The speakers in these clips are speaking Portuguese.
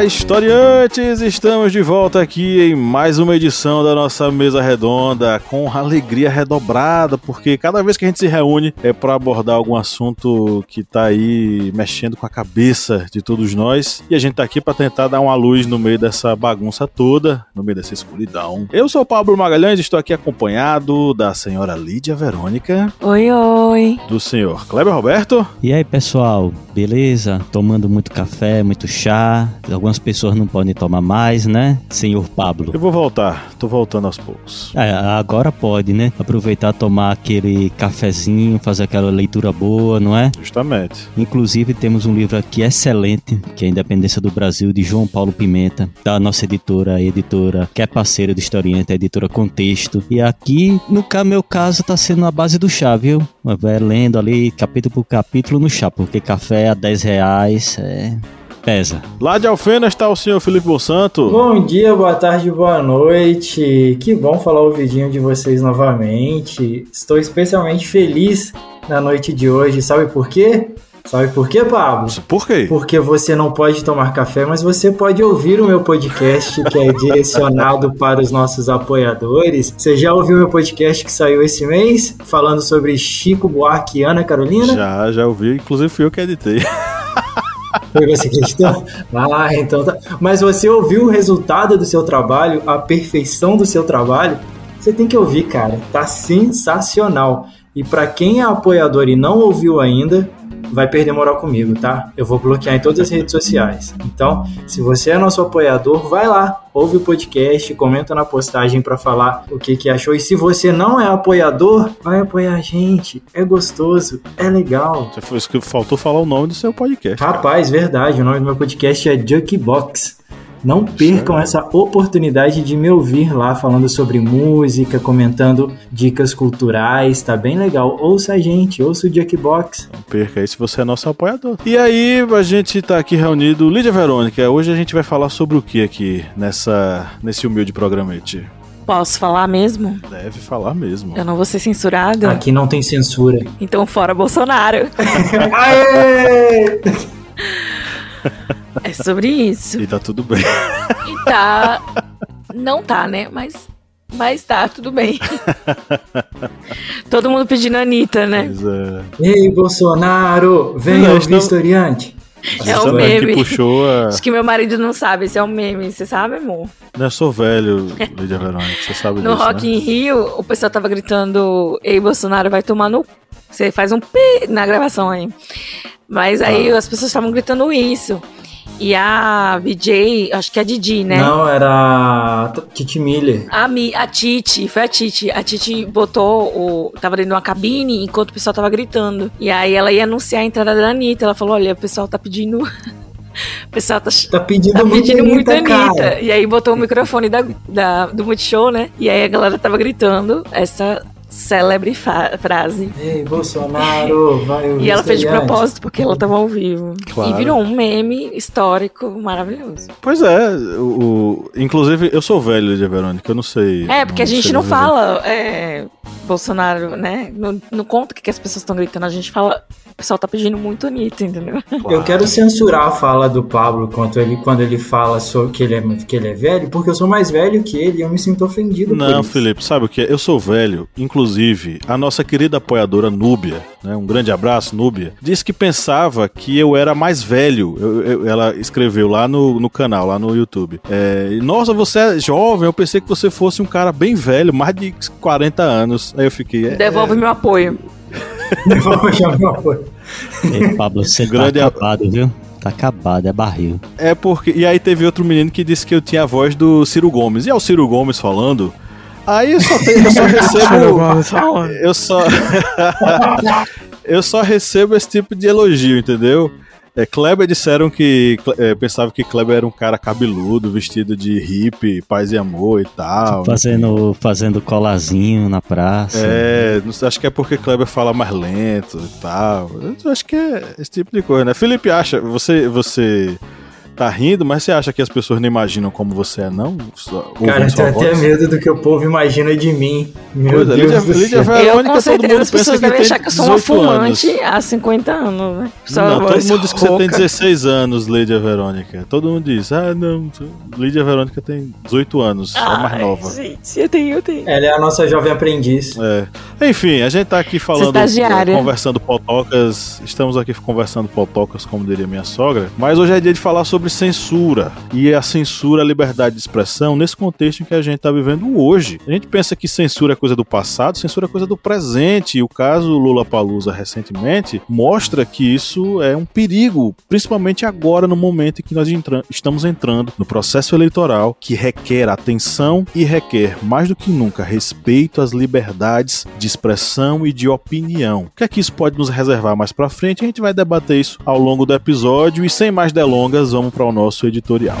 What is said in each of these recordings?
Olá, historiantes! Estamos de volta aqui em mais uma edição da nossa mesa redonda com alegria redobrada, porque cada vez que a gente se reúne é para abordar algum assunto que tá aí mexendo com a cabeça de todos nós e a gente tá aqui para tentar dar uma luz no meio dessa bagunça toda, no meio dessa escuridão. Eu sou o Pablo Magalhães, estou aqui acompanhado da senhora Lídia Verônica. Oi, oi. Do senhor Kleber Roberto. E aí, pessoal, beleza? Tomando muito café, muito chá Algumas pessoas não podem tomar mais, né, senhor Pablo? Eu vou voltar, tô voltando aos poucos. É, agora pode, né? Aproveitar tomar aquele cafezinho, fazer aquela leitura boa, não é? Justamente. Inclusive temos um livro aqui excelente, que é a Independência do Brasil, de João Paulo Pimenta, da nossa editora, a editora que é parceira do historiante, a editora Contexto. E aqui, no meu caso, tá sendo a base do chá, viu? Vai lendo ali capítulo por capítulo no chá, porque café a 10 reais é pesa. Lá de Alfena está o senhor Felipe Bolsanto. Bom dia, boa tarde, boa noite. Que bom falar o vidinho de vocês novamente. Estou especialmente feliz na noite de hoje. Sabe por quê? Sabe por quê, Pablo? Por quê? Porque você não pode tomar café, mas você pode ouvir o meu podcast, que é direcionado para os nossos apoiadores. Você já ouviu meu podcast que saiu esse mês, falando sobre Chico Buarque e Ana Carolina? Já, já ouvi. Inclusive fui eu que editei. Foi você que editou? Ah, então tá. Mas você ouviu o resultado do seu trabalho, a perfeição do seu trabalho? Você tem que ouvir, cara. Tá sensacional. E para quem é apoiador e não ouviu ainda, vai perder moral comigo, tá? Eu vou bloquear em todas as redes sociais. Então, se você é nosso apoiador, vai lá, ouve o podcast, comenta na postagem para falar o que, que achou. E se você não é apoiador, vai apoiar a gente. É gostoso, é legal. Faltou falar o nome do seu podcast. Rapaz, verdade. O nome do meu podcast é Jukebox. Não percam essa oportunidade de me ouvir lá falando sobre música, comentando dicas culturais, tá bem legal. Ouça a gente, ouça o Jackbox. Não perca aí se você é nosso apoiador. E aí, a gente tá aqui reunido, Lídia Verônica, hoje a gente vai falar sobre o que aqui nessa nesse humilde programete? Posso falar mesmo? Deve falar mesmo. Eu não vou ser censurada? Aqui não tem censura. Então fora Bolsonaro. Aê! É sobre isso. E tá tudo bem. E tá. Não tá, né? Mas. Mas tá, tudo bem. Todo mundo pedindo a Anitta, né? É. Ei, Bolsonaro, vem ao estamos... historiante. É um meme. Que puxou a... Acho que meu marido não sabe, esse é um meme. Você sabe, amor? Não, eu sou velho, Lídia Verônica, você sabe No disso, Rock né? in Rio, o pessoal tava gritando Ei, Bolsonaro, vai tomar no... Você faz um pi na gravação aí. Mas aí ah. as pessoas estavam gritando isso. E a VJ, acho que é a Didi, né? Não, era a Titi Miller. A, Mi, a Titi, foi a Titi. A Titi botou o. Tava dentro de uma cabine enquanto o pessoal tava gritando. E aí ela ia anunciar a entrada da Anitta. Ela falou: olha, o pessoal tá pedindo. O pessoal tá, tá pedindo, tá pedindo muito Anitta. Anitta. E aí botou o microfone da, da, do Multishow, né? E aí a galera tava gritando essa célebre frase. Ei, Bolsonaro, vai E ela fez de propósito, porque ela estava ao vivo. Claro. E virou um meme histórico maravilhoso. Pois é, o, inclusive eu sou velho, de Verônica, eu não sei. É, porque a gente não fala é, Bolsonaro, né? Não, não conta o que, que as pessoas estão gritando, a gente fala pessoal tá pedindo muito Anitta, entendeu? Eu quero censurar a fala do Pablo quando ele, quando ele fala sobre que ele, é, que ele é velho, porque eu sou mais velho que ele e eu me sinto ofendido Não, Felipe, sabe o que é? Eu sou velho, inclusive, a nossa querida apoiadora Núbia, né? Um grande abraço, Núbia, disse que pensava que eu era mais velho. Eu, eu, ela escreveu lá no, no canal, lá no YouTube. É, Nossa, você é jovem, eu pensei que você fosse um cara bem velho, mais de 40 anos. Aí eu fiquei. É, Devolve meu apoio. Devolve meu apoio. Ei, Pablo, você tá Grande tá acabado, viu? Tá acabado, é barril. É porque. E aí teve outro menino que disse que eu tinha a voz do Ciro Gomes. E é o Ciro Gomes falando. Aí eu só, tenho, eu só recebo. eu só. eu só recebo esse tipo de elogio, entendeu? É, Kleber disseram que é, pensava que Kleber era um cara cabeludo, vestido de hippie, paz e amor e tal. Fazendo, fazendo colazinho na praça. É, acho que é porque Kleber fala mais lento e tal. Eu acho que é esse tipo de coisa, né? Felipe acha, você, você tá rindo, mas você acha que as pessoas não imaginam como você é, não? Cara, eu tenho até medo do que o povo imagina de mim. Meu Deus Lídia, do Lídia Verônica, eu, com certeza as pessoas devem achar que eu sou uma fumante anos. há 50 anos, né? Só não, todo mundo diz que você tem 16 anos, Lídia Verônica. Todo mundo diz, ah, não, Lídia Verônica tem 18 anos, é mais nova. Gente, eu tenho, eu tenho. Ela é a nossa jovem aprendiz. É. Enfim, a gente tá aqui falando, conversando potocas, estamos aqui conversando potocas, como diria minha sogra, mas hoje é dia de falar sobre censura. E a censura, a liberdade de expressão, nesse contexto em que a gente está vivendo hoje. A gente pensa que censura é coisa do passado, censura é coisa do presente. E o caso Lula Palusa recentemente mostra que isso é um perigo, principalmente agora, no momento em que nós entra estamos entrando no processo eleitoral que requer atenção e requer, mais do que nunca, respeito às liberdades de expressão e de opinião. O que é que isso pode nos reservar mais para frente? A gente vai debater isso ao longo do episódio e sem mais delongas, vamos para o nosso editorial.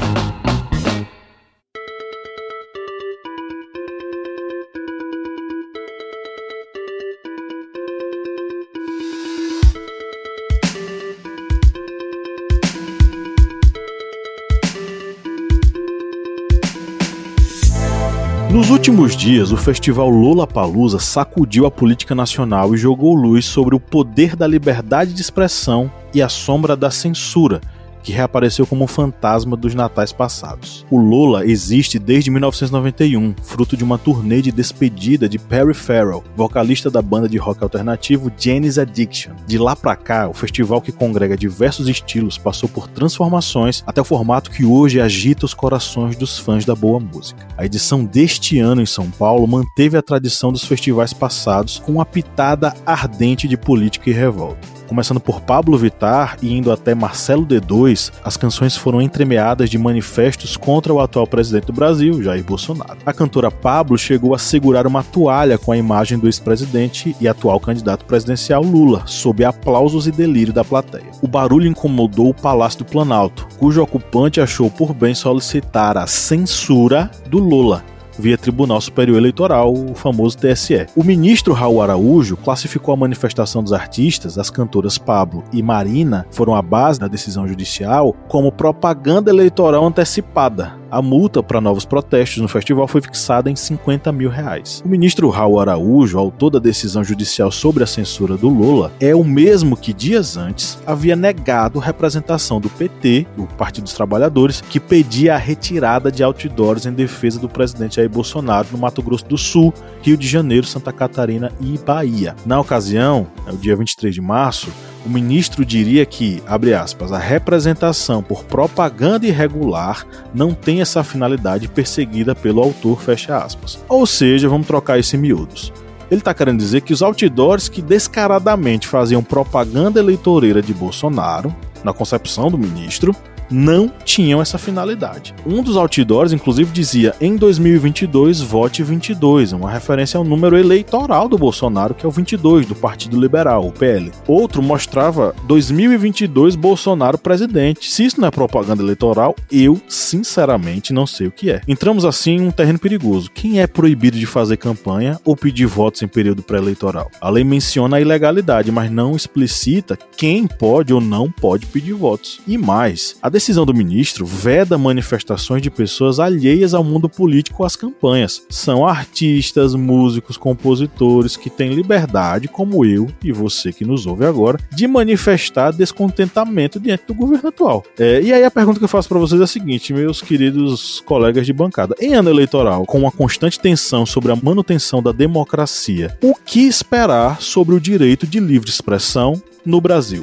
Nos últimos dias, o festival Lola Palusa sacudiu a política nacional e jogou luz sobre o poder da liberdade de expressão e a sombra da censura que reapareceu como um fantasma dos natais passados. O Lola existe desde 1991, fruto de uma turnê de despedida de Perry Farrell, vocalista da banda de rock alternativo Janis Addiction. De lá pra cá, o festival que congrega diversos estilos passou por transformações até o formato que hoje agita os corações dos fãs da boa música. A edição deste ano em São Paulo manteve a tradição dos festivais passados com uma pitada ardente de política e revolta. Começando por Pablo Vittar e indo até Marcelo D2, as canções foram entremeadas de manifestos contra o atual presidente do Brasil, Jair Bolsonaro. A cantora Pablo chegou a segurar uma toalha com a imagem do ex-presidente e atual candidato presidencial Lula, sob aplausos e delírio da plateia. O barulho incomodou o Palácio do Planalto, cujo ocupante achou por bem solicitar a censura do Lula via Tribunal Superior Eleitoral, o famoso TSE. O ministro Raul Araújo classificou a manifestação dos artistas, as cantoras Pablo e Marina, foram a base da decisão judicial, como propaganda eleitoral antecipada, a multa para novos protestos no festival foi fixada em 50 mil reais. O ministro Raul Araújo, autor da decisão judicial sobre a censura do Lula, é o mesmo que dias antes havia negado representação do PT, o Partido dos Trabalhadores, que pedia a retirada de outdoors em defesa do presidente Jair Bolsonaro no Mato Grosso do Sul, Rio de Janeiro, Santa Catarina e Bahia. Na ocasião, no dia 23 de março, o ministro diria que, abre aspas, a representação por propaganda irregular não tem essa finalidade perseguida pelo autor, fecha aspas. Ou seja, vamos trocar isso em miúdos. Ele está querendo dizer que os outdoors que descaradamente faziam propaganda eleitoreira de Bolsonaro, na concepção do ministro, não tinham essa finalidade. Um dos outdoors, inclusive, dizia em 2022 vote 22, uma referência ao número eleitoral do Bolsonaro, que é o 22 do Partido Liberal, o PL. Outro mostrava 2022 Bolsonaro presidente. Se isso não é propaganda eleitoral, eu sinceramente não sei o que é. Entramos assim em um terreno perigoso. Quem é proibido de fazer campanha ou pedir votos em período pré-eleitoral? A lei menciona a ilegalidade, mas não explicita quem pode ou não pode pedir votos. E mais, a decisão do ministro veda manifestações de pessoas alheias ao mundo político às campanhas. São artistas, músicos, compositores que têm liberdade, como eu e você que nos ouve agora, de manifestar descontentamento diante do governo atual. É, e aí a pergunta que eu faço para vocês é a seguinte, meus queridos colegas de bancada: em ano eleitoral, com uma constante tensão sobre a manutenção da democracia, o que esperar sobre o direito de livre expressão no Brasil?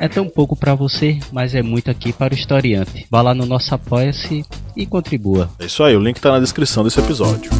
É tão pouco para você, mas é muito aqui para o historiante. Vá lá no nosso Apoia-se e contribua. É isso aí, o link tá na descrição desse episódio.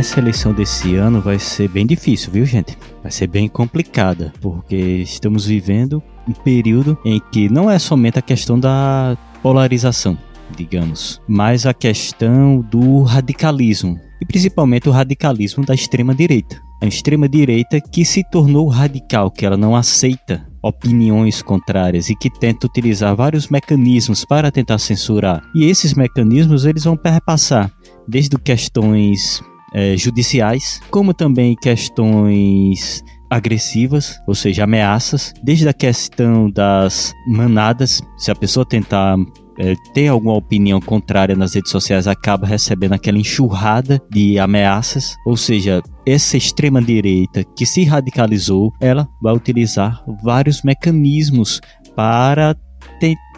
Nessa eleição desse ano vai ser bem difícil, viu, gente? Vai ser bem complicada, porque estamos vivendo um período em que não é somente a questão da polarização, digamos, mas a questão do radicalismo, e principalmente o radicalismo da extrema direita. A extrema direita que se tornou radical, que ela não aceita opiniões contrárias e que tenta utilizar vários mecanismos para tentar censurar. E esses mecanismos eles vão perpassar desde questões é, judiciais, como também questões agressivas, ou seja, ameaças, desde a questão das manadas, se a pessoa tentar é, ter alguma opinião contrária nas redes sociais, acaba recebendo aquela enxurrada de ameaças, ou seja, essa extrema direita que se radicalizou, ela vai utilizar vários mecanismos para tentar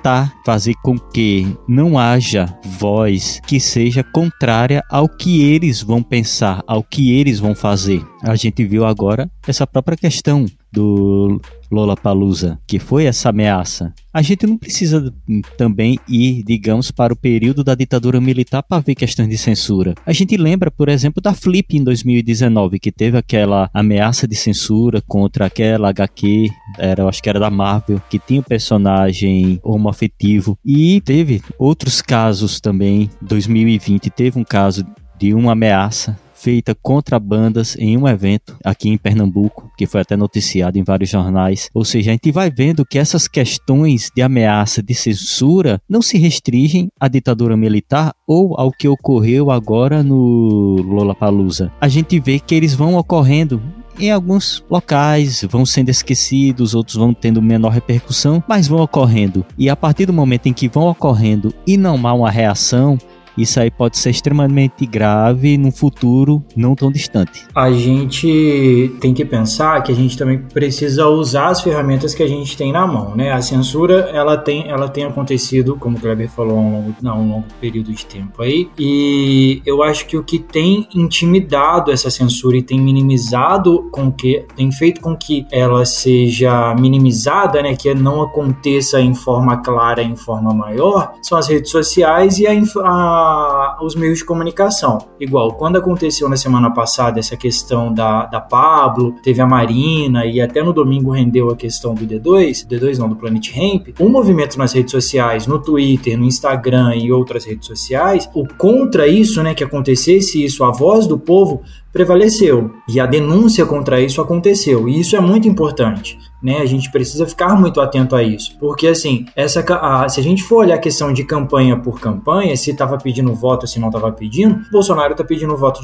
fazer com que não haja voz que seja contrária ao que eles vão pensar, ao que eles vão fazer. A gente viu agora essa própria questão do Lollapalooza, que foi essa ameaça. A gente não precisa também ir, digamos, para o período da ditadura militar para ver questões de censura. A gente lembra, por exemplo, da Flip em 2019, que teve aquela ameaça de censura contra aquela HQ, era, eu acho que era da Marvel, que tinha o um personagem homoafetivo. E teve outros casos também. 2020 teve um caso de uma ameaça feita contra bandas em um evento aqui em Pernambuco, que foi até noticiado em vários jornais. Ou seja, a gente vai vendo que essas questões de ameaça, de censura, não se restringem à ditadura militar ou ao que ocorreu agora no Lollapalooza. A gente vê que eles vão ocorrendo em alguns locais vão sendo esquecidos, outros vão tendo menor repercussão, mas vão ocorrendo. E a partir do momento em que vão ocorrendo e não há uma reação, isso aí pode ser extremamente grave num futuro não tão distante. A gente tem que pensar que a gente também precisa usar as ferramentas que a gente tem na mão, né? A censura, ela tem, ela tem acontecido, como o Kleber falou, há um longo, não, um longo período de tempo aí, e eu acho que o que tem intimidado essa censura e tem minimizado com que, tem feito com que ela seja minimizada, né, que não aconteça em forma clara, em forma maior, são as redes sociais e a, a os meios de comunicação. Igual, quando aconteceu na semana passada essa questão da, da Pablo, teve a Marina e até no domingo rendeu a questão do D2, D2 não, do Planet Ramp, o movimento nas redes sociais, no Twitter, no Instagram e outras redes sociais, o contra isso, né, que acontecesse isso, a voz do povo prevaleceu e a denúncia contra isso aconteceu. E isso é muito importante né? A gente precisa ficar muito atento a isso, porque assim, essa a, se a gente for olhar a questão de campanha por campanha, se estava pedindo voto, se não estava pedindo, Bolsonaro está pedindo voto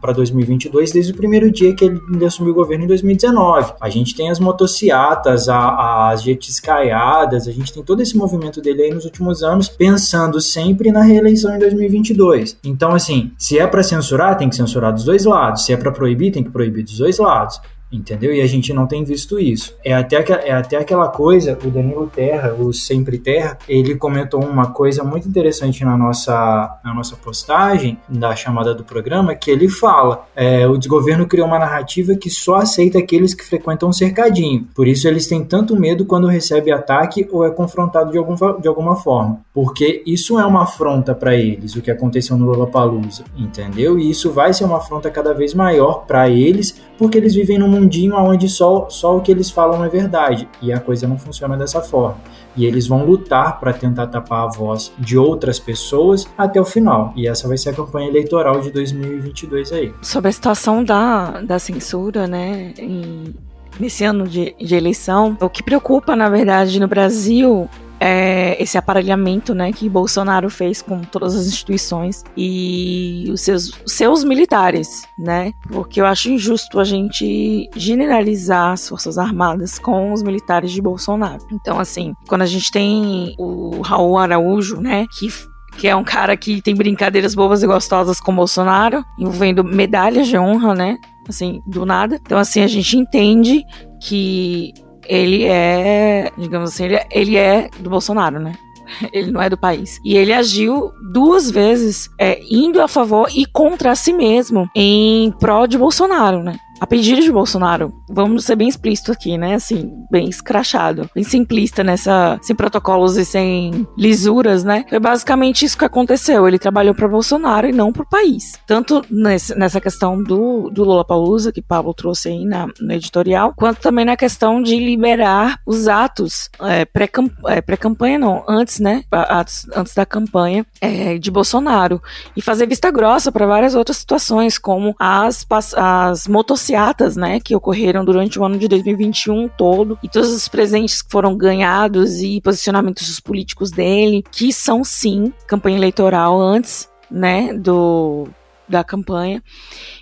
para 2022 desde o primeiro dia que ele assumiu o governo em 2019. A gente tem as motociatas, a, as jetiscaiadas, a gente tem todo esse movimento dele aí nos últimos anos, pensando sempre na reeleição em 2022. Então, assim, se é para censurar, tem que censurar dos dois lados. Se é para proibir, tem que proibir dos dois lados entendeu? E a gente não tem visto isso. É até, é até aquela coisa, o Danilo Terra, o Sempre Terra, ele comentou uma coisa muito interessante na nossa, na nossa postagem, da chamada do programa, que ele fala, é, o desgoverno criou uma narrativa que só aceita aqueles que frequentam o cercadinho, por isso eles têm tanto medo quando recebe ataque ou é confrontado de, algum, de alguma forma, porque isso é uma afronta para eles, o que aconteceu no Lollapalooza, entendeu? E isso vai ser uma afronta cada vez maior para eles, porque eles vivem num mundinho onde só, só o que eles falam é verdade. E a coisa não funciona dessa forma. E eles vão lutar para tentar tapar a voz de outras pessoas até o final. E essa vai ser a campanha eleitoral de 2022 aí. Sobre a situação da, da censura, né? Em, nesse ano de, de eleição, o que preocupa, na verdade, no Brasil é, esse aparelhamento né, que Bolsonaro fez com todas as instituições e os seus, seus militares, né? Porque eu acho injusto a gente generalizar as Forças Armadas com os militares de Bolsonaro. Então, assim, quando a gente tem o Raul Araújo, né, que que é um cara que tem brincadeiras bobas e gostosas com Bolsonaro, envolvendo medalhas de honra, né? Assim, do nada. Então, assim, a gente entende que ele é, digamos assim, ele é, ele é do Bolsonaro, né? Ele não é do país. E ele agiu duas vezes é, indo a favor e contra si mesmo em prol de Bolsonaro, né? A pedido de Bolsonaro, vamos ser bem explícito aqui, né? Assim, bem escrachado, bem simplista nessa, sem protocolos e sem lisuras, né? Foi basicamente isso que aconteceu. Ele trabalhou para Bolsonaro e não para o país. Tanto nesse, nessa questão do, do Lula Palusa, que Pablo trouxe aí na, no editorial, quanto também na questão de liberar os atos é, pré-campanha, é, pré não, antes, né? Atos, antes da campanha é, de Bolsonaro. E fazer vista grossa para várias outras situações, como as, as motocicletas passeatas, né, que ocorreram durante o ano de 2021 todo, e todos os presentes que foram ganhados e posicionamentos políticos dele, que são sim campanha eleitoral antes, né, do da campanha.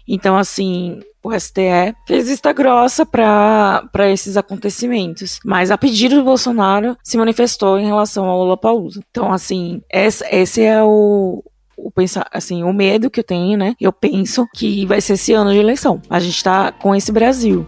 Então, assim, o STE fez vista grossa para esses acontecimentos, mas a pedido do Bolsonaro se manifestou em relação ao Lula Palusa. Então, assim, esse, esse é o, o pensar, assim, o medo que eu tenho, né? Eu penso que vai ser esse ano de eleição. A gente tá com esse Brasil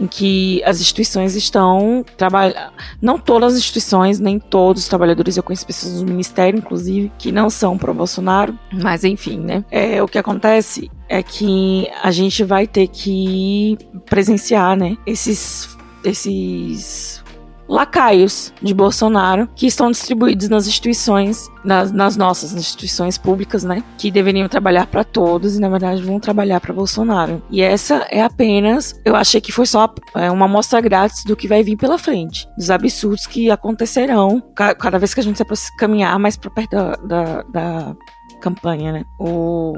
em que as instituições estão trabalhando. Não todas as instituições, nem todos os trabalhadores, eu conheço pessoas do ministério, inclusive, que não são pro Bolsonaro, mas enfim, né? É, o que acontece é que a gente vai ter que presenciar, né? Esses. esses lacaios de Bolsonaro que estão distribuídos nas instituições, nas, nas nossas instituições públicas, né? Que deveriam trabalhar para todos e na verdade vão trabalhar para Bolsonaro. E essa é apenas, eu achei que foi só é, uma amostra grátis do que vai vir pela frente, dos absurdos que acontecerão cada vez que a gente se caminhar mais para perto da, da, da campanha, né? O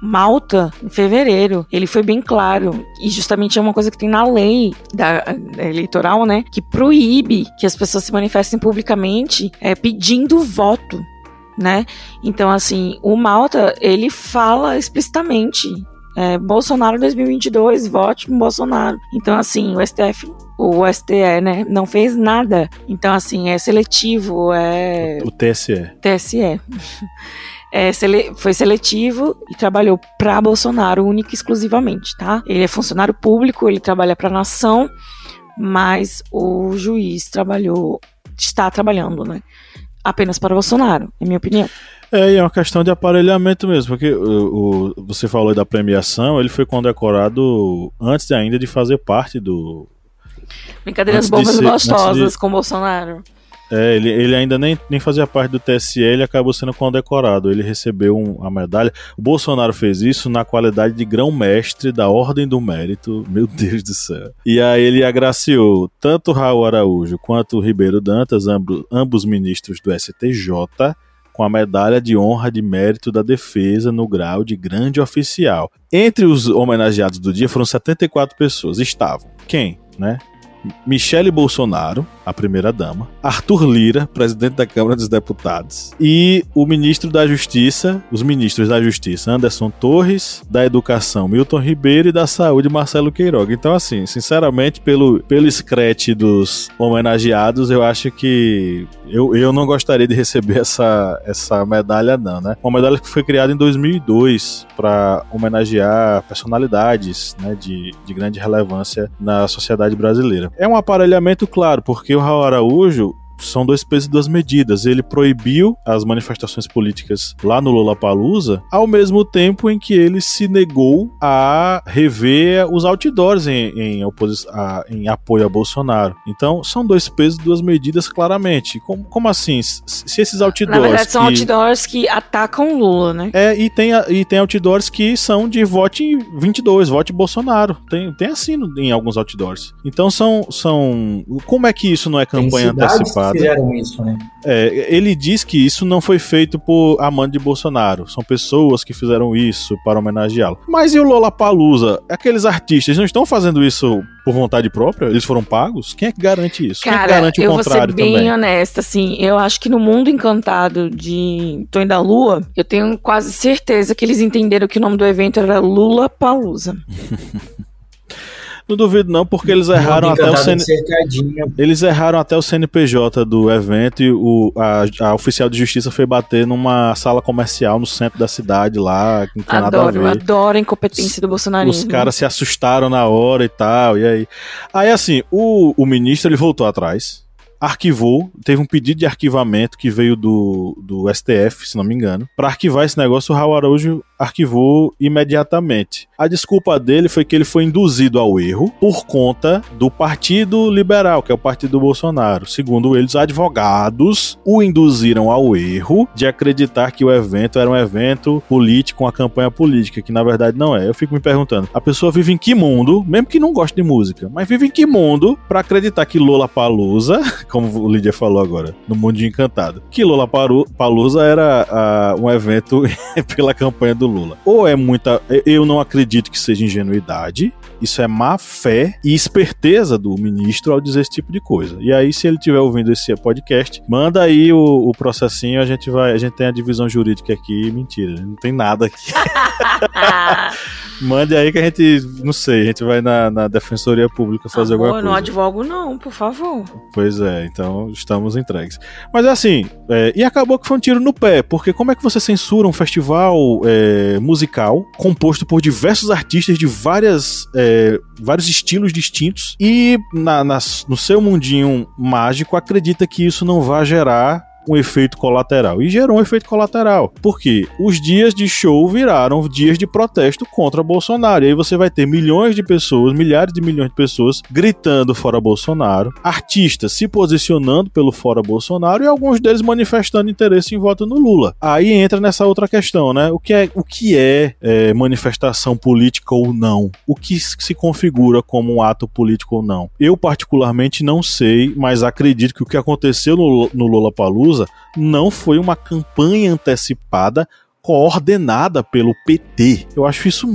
Malta, em fevereiro, ele foi bem claro, e justamente é uma coisa que tem na lei da, eleitoral, né, que proíbe que as pessoas se manifestem publicamente é, pedindo voto, né? Então, assim, o Malta, ele fala explicitamente é, Bolsonaro 2022, vote com Bolsonaro. Então, assim, o STF, o STE, né, não fez nada. Então, assim, é seletivo, é... O TSE. TSE. É, sele foi seletivo e trabalhou para Bolsonaro única e exclusivamente, tá? Ele é funcionário público, ele trabalha para a nação, mas o juiz trabalhou, está trabalhando, né? Apenas para Bolsonaro, em minha opinião. É, e é uma questão de aparelhamento mesmo, porque o, o, você falou da premiação, ele foi condecorado antes ainda de fazer parte do. Brincadeiras bobas e gostosas de... com Bolsonaro. É, ele, ele ainda nem, nem fazia parte do TSE, ele acabou sendo condecorado. Ele recebeu um, a medalha. O Bolsonaro fez isso na qualidade de grão-mestre da Ordem do Mérito. Meu Deus do céu. E aí ele agraciou tanto Raul Araújo quanto Ribeiro Dantas, ambos, ambos ministros do STJ, com a medalha de honra de mérito da defesa no grau de grande oficial. Entre os homenageados do dia foram 74 pessoas. Estavam quem? Né? Michele Bolsonaro, a primeira-dama, Arthur Lira, presidente da Câmara dos Deputados, e o ministro da Justiça, os ministros da Justiça, Anderson Torres, da Educação, Milton Ribeiro, e da Saúde, Marcelo Queiroga. Então, assim, sinceramente, pelo, pelo scratch dos homenageados, eu acho que eu, eu não gostaria de receber essa, essa medalha, não, né? Uma medalha que foi criada em 2002 para homenagear personalidades né, de, de grande relevância na sociedade brasileira. É um aparelhamento claro, porque o Raul Araújo são dois pesos e duas medidas. Ele proibiu as manifestações políticas lá no Lollapalooza, ao mesmo tempo em que ele se negou a rever os outdoors em, em, a, em apoio a Bolsonaro. Então, são dois pesos e duas medidas claramente. Como, como assim? Se esses outdoors. Na verdade, são que... outdoors que atacam Lula, né? É, e tem, e tem outdoors que são de vote 22, vote Bolsonaro. Tem, tem assim em alguns outdoors. Então, são. são como é que isso não é campanha antecipada? Que fizeram isso, né? É, ele diz que isso não foi feito por amante de Bolsonaro. São pessoas que fizeram isso para homenageá-lo. Mas e o Lola Palusa? Aqueles artistas não estão fazendo isso por vontade própria? Eles foram pagos? Quem é que garante isso? Cara, Quem é que garante o contrário também? Eu vou ser bem também? honesta, assim, eu acho que no mundo encantado de Tonho da Lua, eu tenho quase certeza que eles entenderam que o nome do evento era Lula Palusa. Não duvido não, porque eles erraram até o CN... Eles erraram até o CNPJ do evento e o, a, a, oficial de justiça foi bater numa sala comercial no centro da cidade lá, que não tem adoro, nada a ver. Adoro a incompetência do bolsonarismo. Os caras se assustaram na hora e tal, e aí... Aí assim, o, o ministro ele voltou atrás, arquivou, teve um pedido de arquivamento que veio do, do STF, se não me engano. Para arquivar esse negócio, o Raul Araújo arquivou imediatamente. A desculpa dele foi que ele foi induzido ao erro por conta do Partido Liberal, que é o partido do Bolsonaro. Segundo eles, advogados o induziram ao erro de acreditar que o evento era um evento político, uma campanha política, que na verdade não é. Eu fico me perguntando, a pessoa vive em que mundo, mesmo que não goste de música, mas vive em que mundo para acreditar que Lola Palusa, como o Lídia falou agora, no Mundo Encantado, que Lola Palusa era uh, um evento pela campanha do do Lula. Ou é muita. Eu não acredito que seja ingenuidade, isso é má fé e esperteza do ministro ao dizer esse tipo de coisa. E aí, se ele estiver ouvindo esse podcast, manda aí o, o, processinho, a gente vai. A gente tem a divisão jurídica aqui. Mentira, não tem nada aqui. Mande aí que a gente, não sei, a gente vai na, na Defensoria Pública fazer ah, alguma coisa. Eu não advogo, não, por favor. Pois é, então estamos entregues. Mas assim, é, e acabou que foi um tiro no pé, porque como é que você censura um festival é, musical composto por diversos artistas de várias, é, vários estilos distintos e na, na, no seu mundinho mágico acredita que isso não vai gerar um efeito colateral. E gerou um efeito colateral. Porque os dias de show viraram dias de protesto contra Bolsonaro. E aí você vai ter milhões de pessoas, milhares de milhões de pessoas gritando fora Bolsonaro, artistas se posicionando pelo fora Bolsonaro e alguns deles manifestando interesse em voto no Lula. Aí entra nessa outra questão, né? O que é, o que é, é manifestação política ou não? O que se configura como um ato político ou não? Eu, particularmente, não sei, mas acredito que o que aconteceu no, no Lula Palusa não foi uma campanha antecipada coordenada pelo PT. Eu acho isso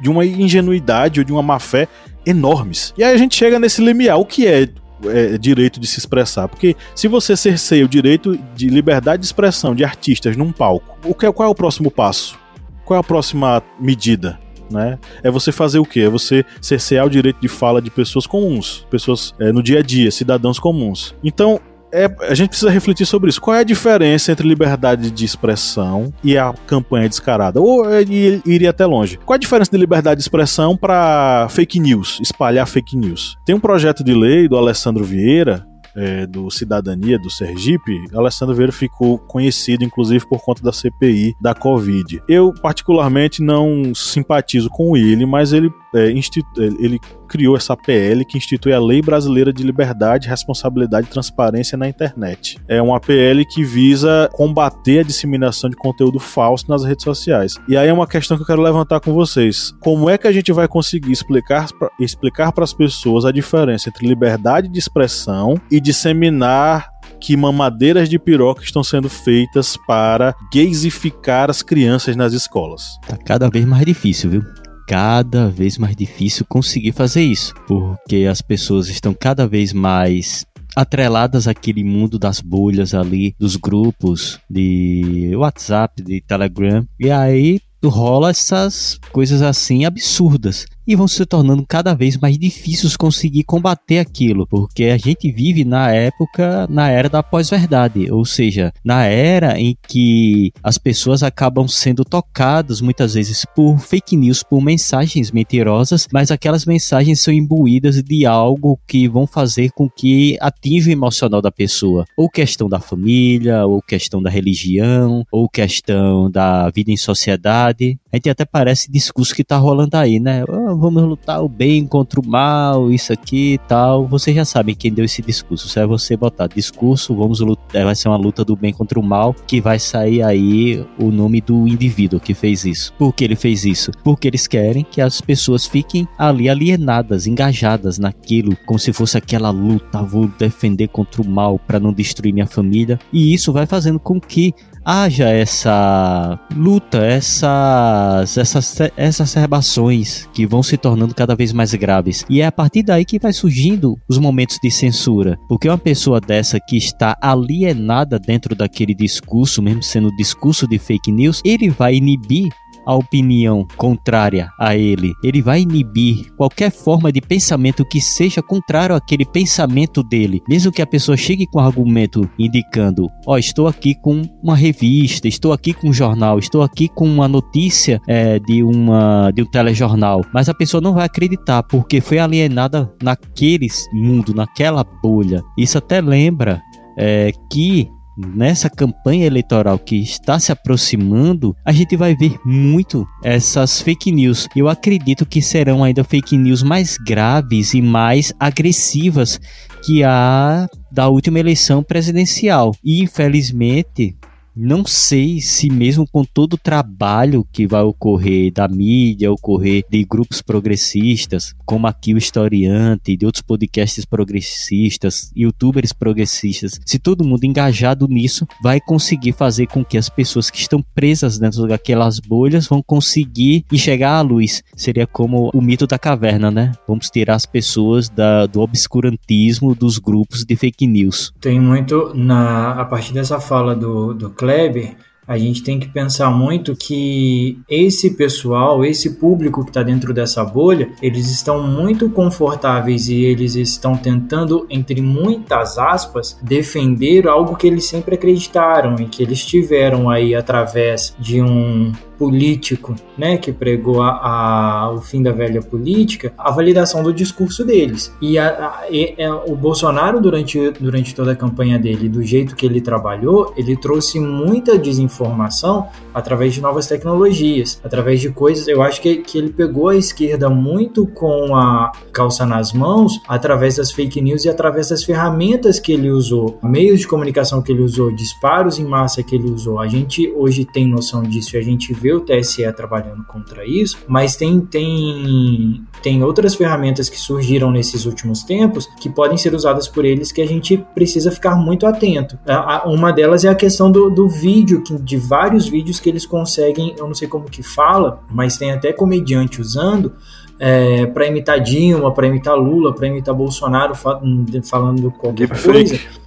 de uma ingenuidade ou de uma má fé enormes. E aí a gente chega nesse limiar. O que é é, direito de se expressar. Porque se você cerceia o direito de liberdade de expressão de artistas num palco, o que, qual é o próximo passo? Qual é a próxima medida? Né? É você fazer o quê? É você cercear o direito de fala de pessoas comuns, pessoas é, no dia a dia, cidadãos comuns. Então, é, a gente precisa refletir sobre isso. Qual é a diferença entre liberdade de expressão e a campanha descarada? Ou ele iria até longe. Qual é a diferença de liberdade de expressão para fake news, espalhar fake news? Tem um projeto de lei do Alessandro Vieira é, do Cidadania, do Sergipe, Alessandro Vieira ficou conhecido, inclusive, por conta da CPI da Covid. Eu, particularmente, não simpatizo com ele, mas ele, é, ele criou essa PL que institui a Lei Brasileira de Liberdade, Responsabilidade e Transparência na Internet. É uma PL que visa combater a disseminação de conteúdo falso nas redes sociais. E aí é uma questão que eu quero levantar com vocês. Como é que a gente vai conseguir explicar explicar para as pessoas a diferença entre liberdade de expressão e disseminar que mamadeiras de piroca estão sendo feitas para gaysificar as crianças nas escolas. Tá cada vez mais difícil, viu? Cada vez mais difícil conseguir fazer isso, porque as pessoas estão cada vez mais atreladas àquele mundo das bolhas ali, dos grupos de WhatsApp, de Telegram, e aí rola essas coisas assim absurdas. E vão se tornando cada vez mais difíceis conseguir combater aquilo, porque a gente vive na época, na era da pós-verdade, ou seja, na era em que as pessoas acabam sendo tocadas muitas vezes por fake news, por mensagens mentirosas, mas aquelas mensagens são imbuídas de algo que vão fazer com que atinja o emocional da pessoa, ou questão da família, ou questão da religião, ou questão da vida em sociedade. A gente até parece discurso que tá rolando aí, né? Oh, vamos lutar o bem contra o mal, isso aqui e tal. Vocês já sabem quem deu esse discurso. Se é você botar discurso, vamos lutar, vai ser uma luta do bem contra o mal, que vai sair aí o nome do indivíduo que fez isso. Por que ele fez isso? Porque eles querem que as pessoas fiquem ali alienadas, engajadas naquilo, como se fosse aquela luta, vou defender contra o mal para não destruir minha família. E isso vai fazendo com que haja essa luta, essas, essas exacerbações que vão se tornando cada vez mais graves. E é a partir daí que vai surgindo os momentos de censura. Porque uma pessoa dessa que está alienada dentro daquele discurso, mesmo sendo discurso de fake news, ele vai inibir a opinião contrária a ele. Ele vai inibir qualquer forma de pensamento que seja contrário àquele pensamento dele. Mesmo que a pessoa chegue com um argumento indicando: Ó, oh, estou aqui com uma revista, estou aqui com um jornal, estou aqui com uma notícia é, de, uma, de um telejornal. Mas a pessoa não vai acreditar porque foi alienada naquele mundo, naquela bolha. Isso até lembra é, que nessa campanha eleitoral que está se aproximando, a gente vai ver muito essas fake news. Eu acredito que serão ainda fake news mais graves e mais agressivas que a da última eleição presidencial. E infelizmente, não sei se mesmo com todo o trabalho que vai ocorrer da mídia, ocorrer de grupos progressistas, como aqui o Historiante, de outros podcasts progressistas, youtubers progressistas, se todo mundo engajado nisso, vai conseguir fazer com que as pessoas que estão presas dentro daquelas bolhas vão conseguir enxergar a luz. Seria como o mito da caverna, né? Vamos tirar as pessoas da, do obscurantismo dos grupos de fake news. Tem muito na a partir dessa fala do, do Kleber, a gente tem que pensar muito que esse pessoal, esse público que está dentro dessa bolha, eles estão muito confortáveis e eles estão tentando, entre muitas aspas, defender algo que eles sempre acreditaram e que eles tiveram aí através de um político, né, que pregou a, a, o fim da velha política, a validação do discurso deles. E, a, e é, o Bolsonaro, durante, durante toda a campanha dele, do jeito que ele trabalhou, ele trouxe muita desinformação através de novas tecnologias, através de coisas. Eu acho que, que ele pegou a esquerda muito com a calça nas mãos, através das fake news e através das ferramentas que ele usou, meios de comunicação que ele usou, disparos em massa que ele usou. A gente hoje tem noção disso e a gente vê vê o TSE trabalhando contra isso, mas tem, tem, tem outras ferramentas que surgiram nesses últimos tempos que podem ser usadas por eles que a gente precisa ficar muito atento. Uma delas é a questão do, do vídeo, de vários vídeos que eles conseguem, eu não sei como que fala, mas tem até comediante usando, é, para imitar Dilma, para imitar Lula, para imitar Bolsonaro, falando qualquer Deep coisa. Fake.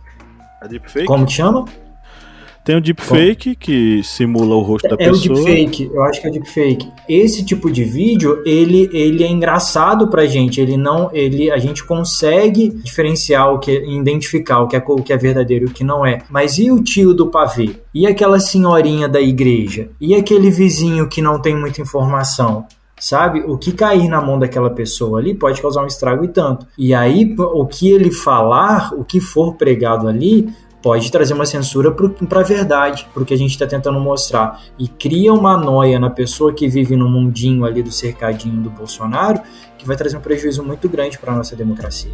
É deepfake? Como que chama? Tem o deepfake, que simula o rosto da é pessoa. É o deepfake, eu acho que é o deepfake. Esse tipo de vídeo, ele, ele é engraçado pra gente, ele não, ele, a gente consegue diferenciar o que, identificar o que é, o que é verdadeiro e o que não é. Mas e o tio do pavê? E aquela senhorinha da igreja? E aquele vizinho que não tem muita informação? sabe? O que cair na mão daquela pessoa ali pode causar um estrago e tanto. E aí, o que ele falar, o que for pregado ali, pode trazer uma censura para a verdade, para o que a gente está tentando mostrar. E cria uma noia na pessoa que vive no mundinho ali do cercadinho do Bolsonaro, que vai trazer um prejuízo muito grande para a nossa democracia.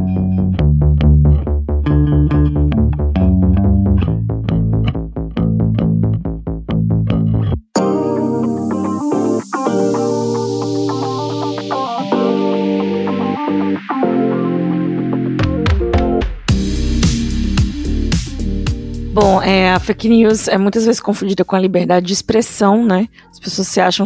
Bom, é, a fake news é muitas vezes confundida com a liberdade de expressão, né? As pessoas se acham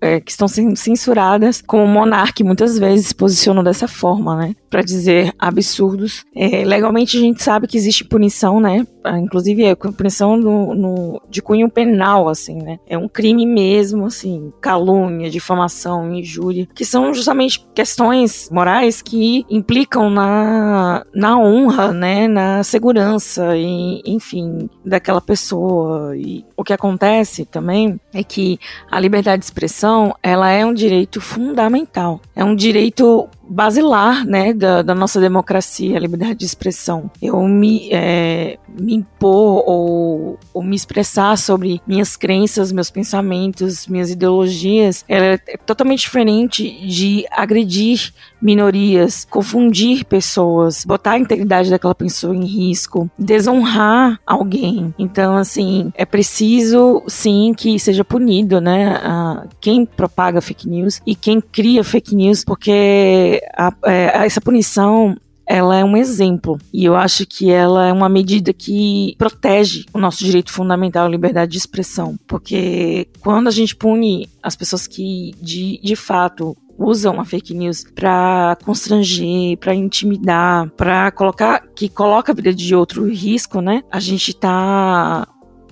é, que estão censuradas, como o monarca muitas vezes se posicionam dessa forma, né? Para dizer absurdos. É, legalmente a gente sabe que existe punição, né? Ah, inclusive é punição no, no, de cunho penal, assim, né? É um crime mesmo, assim, calúnia, difamação, injúria, que são justamente questões morais que implicam na, na honra, né? Na segurança e, enfim daquela pessoa. E o que acontece também é que a liberdade de expressão, ela é um direito fundamental. É um direito basilar, né, da, da, nossa democracia, a liberdade de expressão. Eu me, é, me impor ou, ou, me expressar sobre minhas crenças, meus pensamentos, minhas ideologias, ela é totalmente diferente de agredir minorias, confundir pessoas, botar a integridade daquela pessoa em risco, desonrar alguém. Então, assim, é preciso, sim, que seja punido, né, a, quem propaga fake news e quem cria fake news, porque a, é, essa punição ela é um exemplo e eu acho que ela é uma medida que protege o nosso direito fundamental à liberdade de expressão, porque quando a gente pune as pessoas que de, de fato usam a fake news para constranger, para intimidar, para colocar que coloca a vida de outro em risco, né? A gente tá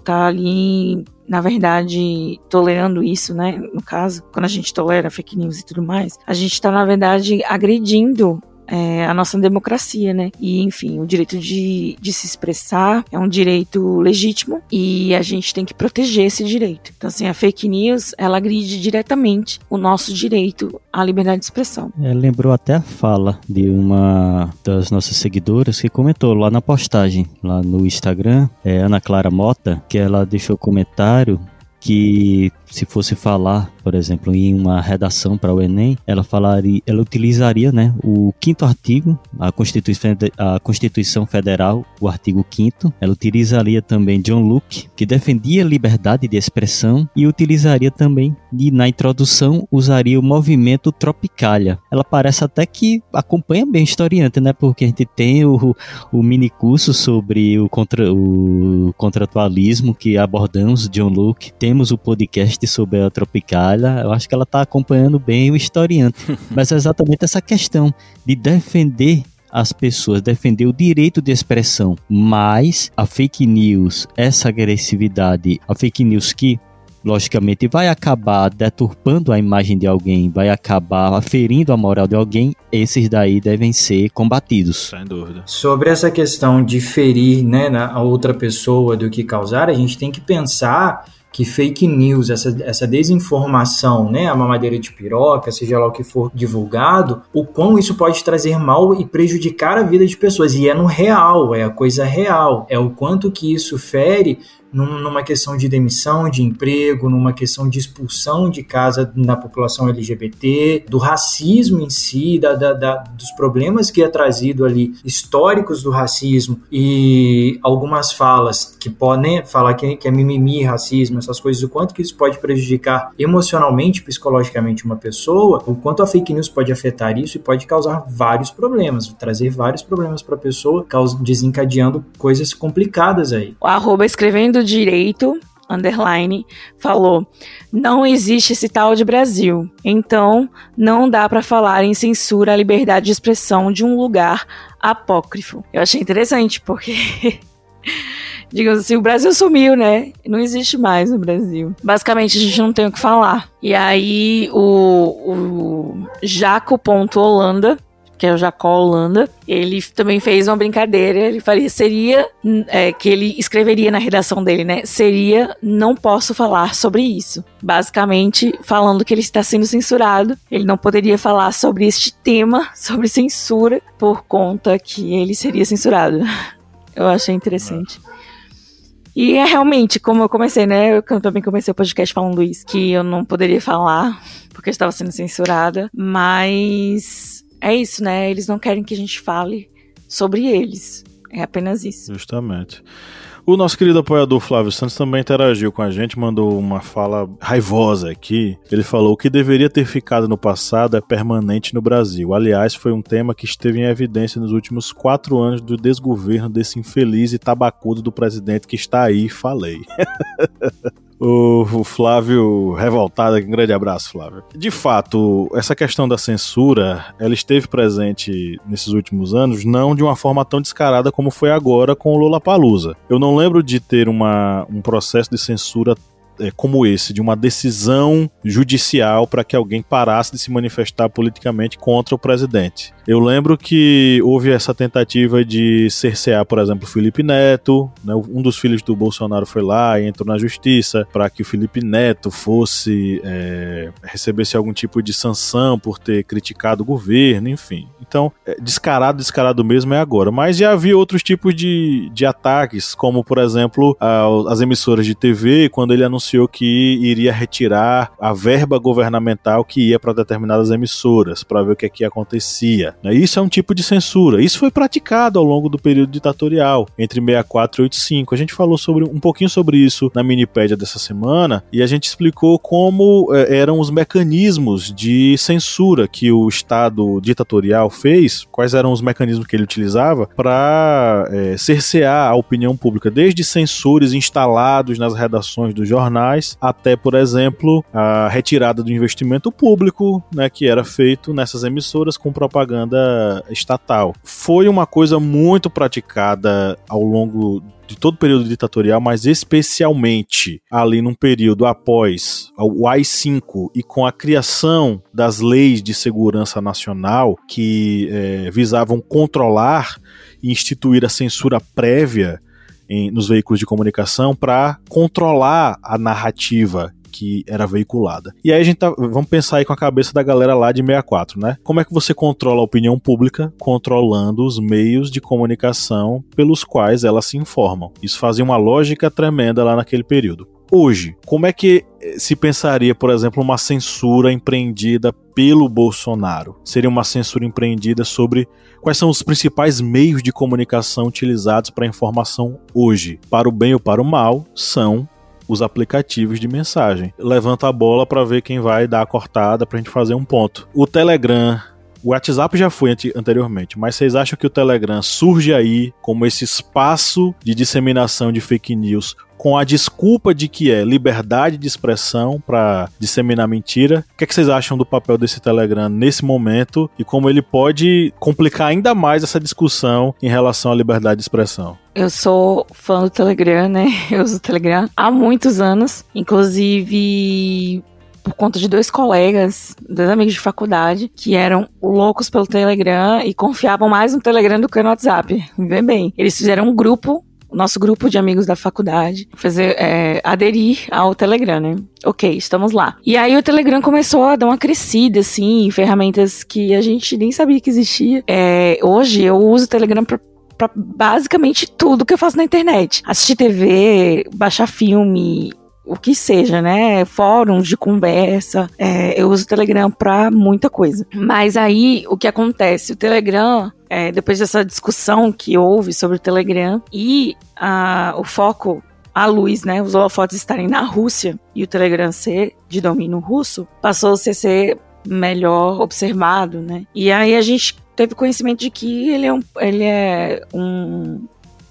tá ali na verdade, tolerando isso, né? No caso, quando a gente tolera fake news e tudo mais, a gente está, na verdade, agredindo é, a nossa democracia, né? E, enfim, o direito de, de se expressar é um direito legítimo e a gente tem que proteger esse direito. Então, assim, a fake news, ela agride diretamente o nosso direito à liberdade de expressão. É, lembrou até a fala de uma das nossas seguidoras que comentou lá na postagem, lá no Instagram, é Ana Clara Mota, que ela deixou comentário que se fosse falar, por exemplo, em uma redação para o Enem, ela falaria, ela utilizaria, né, o quinto artigo, a Constituição, a Constituição Federal, o artigo 5 ela utilizaria também John Locke, que defendia a liberdade de expressão e utilizaria também, e na introdução, usaria o movimento Tropicália. Ela parece até que acompanha bem o historiante, né, porque a gente tem o, o mini curso sobre o, contra, o contratualismo que abordamos, John Locke, temos o podcast sobre a Tropicália, eu acho que ela está acompanhando bem o historiante. Mas é exatamente essa questão de defender as pessoas, defender o direito de expressão, mas a fake news, essa agressividade, a fake news que logicamente vai acabar deturpando a imagem de alguém, vai acabar ferindo a moral de alguém, esses daí devem ser combatidos. Sem dúvida. Sobre essa questão de ferir né, a outra pessoa do que causar, a gente tem que pensar que fake news, essa, essa desinformação, né, a mamadeira de piroca, seja lá o que for divulgado, o quão isso pode trazer mal e prejudicar a vida de pessoas. E é no real, é a coisa real, é o quanto que isso fere numa questão de demissão de emprego, numa questão de expulsão de casa na população LGBT, do racismo em si, da, da, da, dos problemas que é trazido ali, históricos do racismo e algumas falas que podem falar que, que é mimimi, racismo, essas coisas, o quanto que isso pode prejudicar emocionalmente, psicologicamente uma pessoa, o quanto a fake news pode afetar isso e pode causar vários problemas, trazer vários problemas para a pessoa, desencadeando coisas complicadas aí. O arroba escrevendo do direito, underline, falou: não existe esse tal de Brasil. Então, não dá para falar em censura à liberdade de expressão de um lugar apócrifo. Eu achei interessante porque digamos assim, o Brasil sumiu, né? Não existe mais no Brasil. Basicamente, a gente não tem o que falar. E aí, o, o Jaco.holanda que é o Jacó Holanda, ele também fez uma brincadeira. Ele faria, seria, é, que ele escreveria na redação dele, né? Seria, não posso falar sobre isso. Basicamente, falando que ele está sendo censurado. Ele não poderia falar sobre este tema, sobre censura, por conta que ele seria censurado. Eu achei interessante. E é realmente, como eu comecei, né? Eu também comecei o podcast falando isso, que eu não poderia falar porque eu estava sendo censurada, mas é isso, né? Eles não querem que a gente fale sobre eles. É apenas isso. Justamente. O nosso querido apoiador Flávio Santos também interagiu com a gente, mandou uma fala raivosa aqui. Ele falou: o que deveria ter ficado no passado é permanente no Brasil. Aliás, foi um tema que esteve em evidência nos últimos quatro anos do desgoverno desse infeliz e tabacudo do presidente que está aí, falei. O, Flávio revoltado, um grande abraço, Flávio. De fato, essa questão da censura, ela esteve presente nesses últimos anos, não de uma forma tão descarada como foi agora com o Lula Palusa. Eu não lembro de ter uma, um processo de censura é, como esse, de uma decisão judicial para que alguém parasse de se manifestar politicamente contra o presidente. Eu lembro que houve essa tentativa de cercear, por exemplo, Felipe Neto, né? um dos filhos do Bolsonaro foi lá e entrou na justiça para que o Felipe Neto fosse é, recebesse algum tipo de sanção por ter criticado o governo, enfim. Então, é, descarado, descarado mesmo é agora. Mas já havia outros tipos de, de ataques, como por exemplo as emissoras de TV, quando ele anunciou anunciou que iria retirar a verba governamental que ia para determinadas emissoras para ver o que, é que acontecia. Né? Isso é um tipo de censura. Isso foi praticado ao longo do período ditatorial, entre 64 e 85. A gente falou sobre um pouquinho sobre isso na minipédia dessa semana e a gente explicou como eh, eram os mecanismos de censura que o Estado ditatorial fez, quais eram os mecanismos que ele utilizava para eh, cercear a opinião pública, desde censores instalados nas redações dos jornais até, por exemplo, a retirada do investimento público, né, que era feito nessas emissoras com propaganda estatal. Foi uma coisa muito praticada ao longo de todo o período ditatorial, mas especialmente ali num período após o AI-5 e com a criação das leis de segurança nacional que é, visavam controlar e instituir a censura prévia em, nos veículos de comunicação para controlar a narrativa que era veiculada. E aí a gente tá, vamos pensar aí com a cabeça da galera lá de 64, né? Como é que você controla a opinião pública controlando os meios de comunicação pelos quais elas se informam? Isso fazia uma lógica tremenda lá naquele período. Hoje, como é que eh, se pensaria, por exemplo, uma censura empreendida pelo Bolsonaro? Seria uma censura empreendida sobre quais são os principais meios de comunicação utilizados para informação hoje? Para o bem ou para o mal, são os aplicativos de mensagem. Levanta a bola para ver quem vai dar a cortada para a gente fazer um ponto. O Telegram, o WhatsApp já foi anteriormente, mas vocês acham que o Telegram surge aí como esse espaço de disseminação de fake news com a desculpa de que é liberdade de expressão para disseminar mentira. O que, é que vocês acham do papel desse Telegram nesse momento e como ele pode complicar ainda mais essa discussão em relação à liberdade de expressão? Eu sou fã do Telegram, né? Eu uso o Telegram há muitos anos, inclusive por conta de dois colegas, dois amigos de faculdade, que eram loucos pelo Telegram e confiavam mais no Telegram do que no WhatsApp. Vê bem. Eles fizeram um grupo nosso grupo de amigos da faculdade, fazer, é, aderir ao Telegram, né? Ok, estamos lá. E aí o Telegram começou a dar uma crescida, assim, ferramentas que a gente nem sabia que existia. É, hoje eu uso o Telegram pra para basicamente tudo que eu faço na internet. Assistir TV, baixar filme, o que seja, né? Fóruns de conversa. É, eu uso o Telegram para muita coisa. Mas aí o que acontece? O Telegram é, depois dessa discussão que houve sobre o Telegram e a, o foco, a luz, né, os holofotes estarem na Rússia e o Telegram ser de domínio russo, passou a ser melhor observado, né? E aí a gente teve conhecimento de que ele é um, ele é um,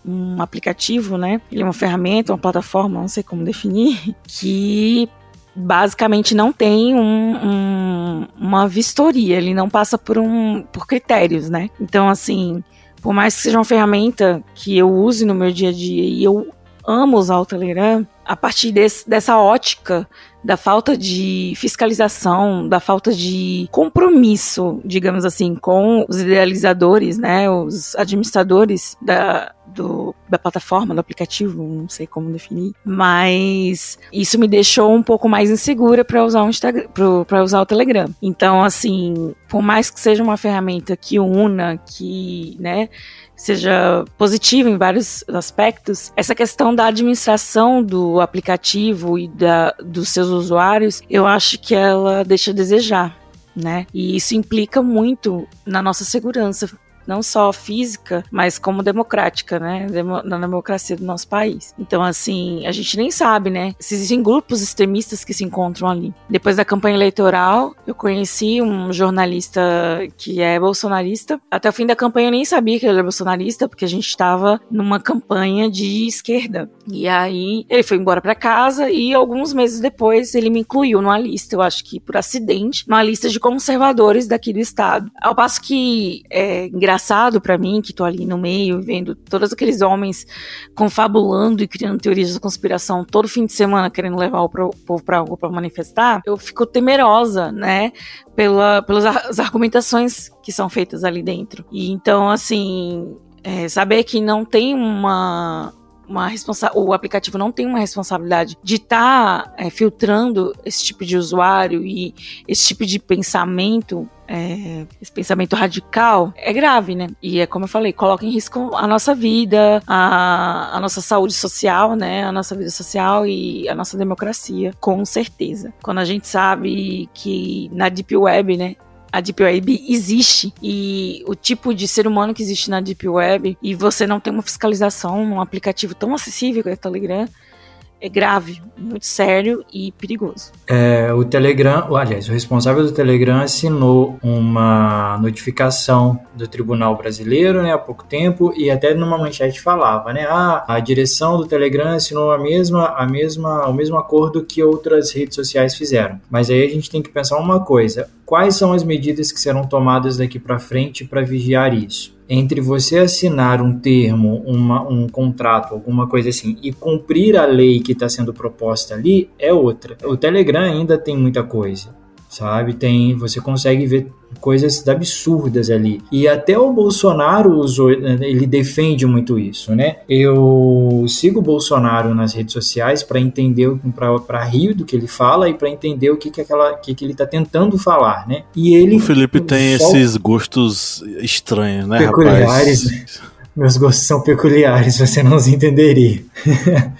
um aplicativo, né? Ele é uma ferramenta, uma plataforma, não sei como definir, que basicamente não tem um, um, uma vistoria, ele não passa por, um, por critérios, né? Então, assim, por mais que seja uma ferramenta que eu use no meu dia a dia e eu amo usar o Telegram a partir desse, dessa ótica da falta de fiscalização, da falta de compromisso, digamos assim, com os idealizadores, né, os administradores da, do, da plataforma, do aplicativo, não sei como definir, mas isso me deixou um pouco mais insegura para usar o Instagram, para usar o Telegram. Então, assim, por mais que seja uma ferramenta que una, que, né, seja positiva em vários aspectos, essa questão da administração do aplicativo e da, dos seus usuários, eu acho que ela deixa a desejar. Né? E isso implica muito na nossa segurança não só física, mas como democrática, né? Na democracia do nosso país. Então, assim, a gente nem sabe, né? Se existem grupos extremistas que se encontram ali. Depois da campanha eleitoral, eu conheci um jornalista que é bolsonarista. Até o fim da campanha eu nem sabia que ele era bolsonarista, porque a gente estava numa campanha de esquerda. E aí ele foi embora para casa e alguns meses depois ele me incluiu numa lista, eu acho que por acidente, numa lista de conservadores daqui do estado. Ao passo que é engraçado engraçado para mim, que tô ali no meio, vendo todos aqueles homens confabulando e criando teorias da conspiração todo fim de semana, querendo levar o povo pra algo para manifestar, eu fico temerosa, né? Pela, pelas argumentações que são feitas ali dentro. E então, assim, é, saber que não tem uma uma responsa o aplicativo não tem uma responsabilidade de estar tá, é, filtrando esse tipo de usuário e esse tipo de pensamento é, esse pensamento radical é grave, né? E é como eu falei, coloca em risco a nossa vida, a, a nossa saúde social, né? A nossa vida social e a nossa democracia, com certeza. Quando a gente sabe que na Deep Web, né? A Deep Web existe e o tipo de ser humano que existe na Deep Web e você não tem uma fiscalização num aplicativo tão acessível que é o Telegram, é grave, muito sério e perigoso. É, o Telegram, aliás, o responsável do Telegram assinou uma notificação do Tribunal Brasileiro, né, há pouco tempo, e até numa manchete falava, né, ah, a direção do Telegram assinou a mesma, a mesma, o mesmo acordo que outras redes sociais fizeram. Mas aí a gente tem que pensar uma coisa: quais são as medidas que serão tomadas daqui para frente para vigiar isso? Entre você assinar um termo, uma, um contrato, alguma coisa assim, e cumprir a lei que está sendo proposta ali é outra. O Telegram ainda tem muita coisa sabe? Tem, você consegue ver coisas absurdas ali. E até o Bolsonaro usou, ele defende muito isso, né? Eu sigo o Bolsonaro nas redes sociais para entender, para rir do que ele fala e para entender o que que, aquela, que que ele está tentando falar, né? E ele O Felipe tem esses gostos estranhos, né, peculiares, rapaz? Meus gostos são peculiares, você não os entenderia.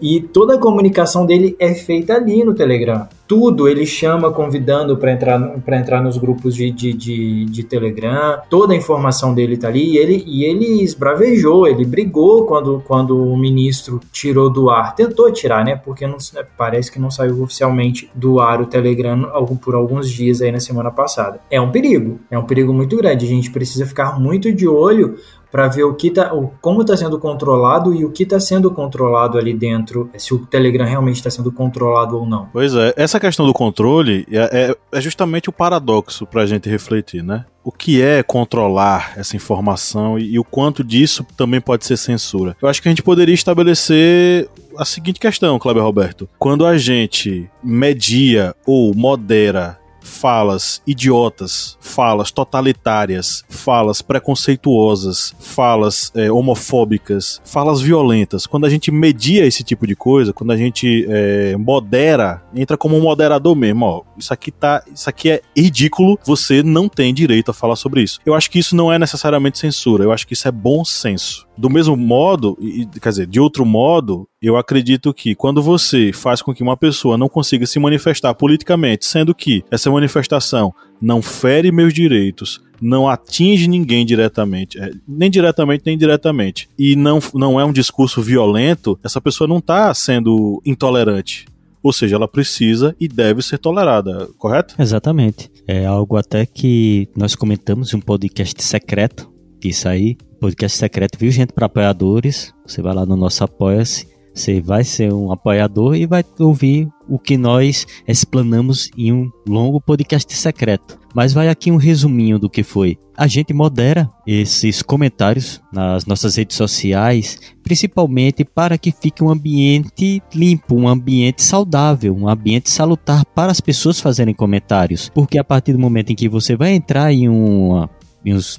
E toda a comunicação dele é feita ali no Telegram. Tudo ele chama convidando para entrar, entrar nos grupos de, de, de, de, Telegram. Toda a informação dele tá ali. E ele, e ele esbravejou, ele brigou quando, quando o ministro tirou do ar. Tentou tirar, né? Porque não, parece que não saiu oficialmente do ar o Telegram por alguns dias aí na semana passada. É um perigo. É um perigo muito grande. A gente precisa ficar muito de olho para ver o que tá, como está sendo controlado e o que está sendo controlado ali dentro, se o Telegram realmente está sendo controlado ou não. Pois é, essa questão do controle é, é, é justamente o paradoxo para a gente refletir, né? o que é controlar essa informação e, e, o quanto disso também pode ser censura. Eu acho que a gente poderia estabelecer a seguinte questão, Kleber Roberto. Quando a gente media ou modera falas idiotas, falas totalitárias, falas preconceituosas, falas é, homofóbicas, falas violentas. Quando a gente media esse tipo de coisa, quando a gente é, modera, entra como um moderador mesmo, ó, isso aqui tá, isso aqui é ridículo, você não tem direito a falar sobre isso. Eu acho que isso não é necessariamente censura, eu acho que isso é bom senso. Do mesmo modo, quer dizer, de outro modo, eu acredito que quando você faz com que uma pessoa não consiga se manifestar politicamente, sendo que essa manifestação não fere meus direitos, não atinge ninguém diretamente, é, nem diretamente nem indiretamente, e não, não é um discurso violento, essa pessoa não está sendo intolerante. Ou seja, ela precisa e deve ser tolerada, correto? Exatamente. É algo até que nós comentamos em um podcast secreto, isso aí, podcast secreto, viu, gente, para apoiadores. Você vai lá no nosso Apoia-se você vai ser um apoiador e vai ouvir o que nós explanamos em um longo podcast secreto. Mas vai aqui um resuminho do que foi. A gente modera esses comentários nas nossas redes sociais, principalmente para que fique um ambiente limpo, um ambiente saudável, um ambiente salutar para as pessoas fazerem comentários. Porque a partir do momento em que você vai entrar em uma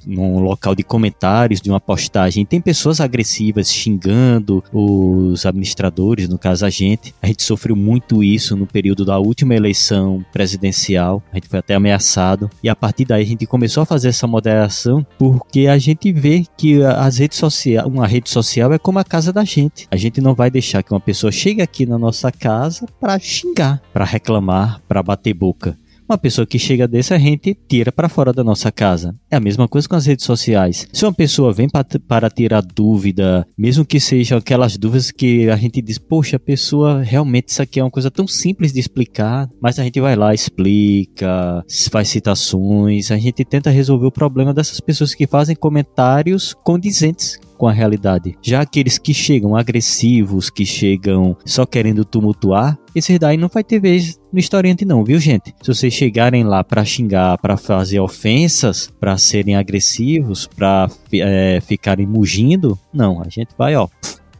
num local de comentários de uma postagem, tem pessoas agressivas xingando os administradores, no caso a gente. A gente sofreu muito isso no período da última eleição presidencial. A gente foi até ameaçado. E a partir daí a gente começou a fazer essa moderação porque a gente vê que as redes sociais, uma rede social é como a casa da gente. A gente não vai deixar que uma pessoa chegue aqui na nossa casa para xingar, para reclamar, para bater boca. Uma pessoa que chega desse, a gente tira para fora da nossa casa. É a mesma coisa com as redes sociais. Se uma pessoa vem para tirar dúvida, mesmo que sejam aquelas dúvidas que a gente diz, poxa, a pessoa realmente isso aqui é uma coisa tão simples de explicar, mas a gente vai lá, explica, faz citações, a gente tenta resolver o problema dessas pessoas que fazem comentários condizentes com a realidade. Já aqueles que chegam agressivos, que chegam só querendo tumultuar, esses daí não vai ter vez no historiante não, viu gente? Se vocês chegarem lá para xingar, para fazer ofensas, para serem agressivos, para é, ficarem mugindo, não, a gente vai ó,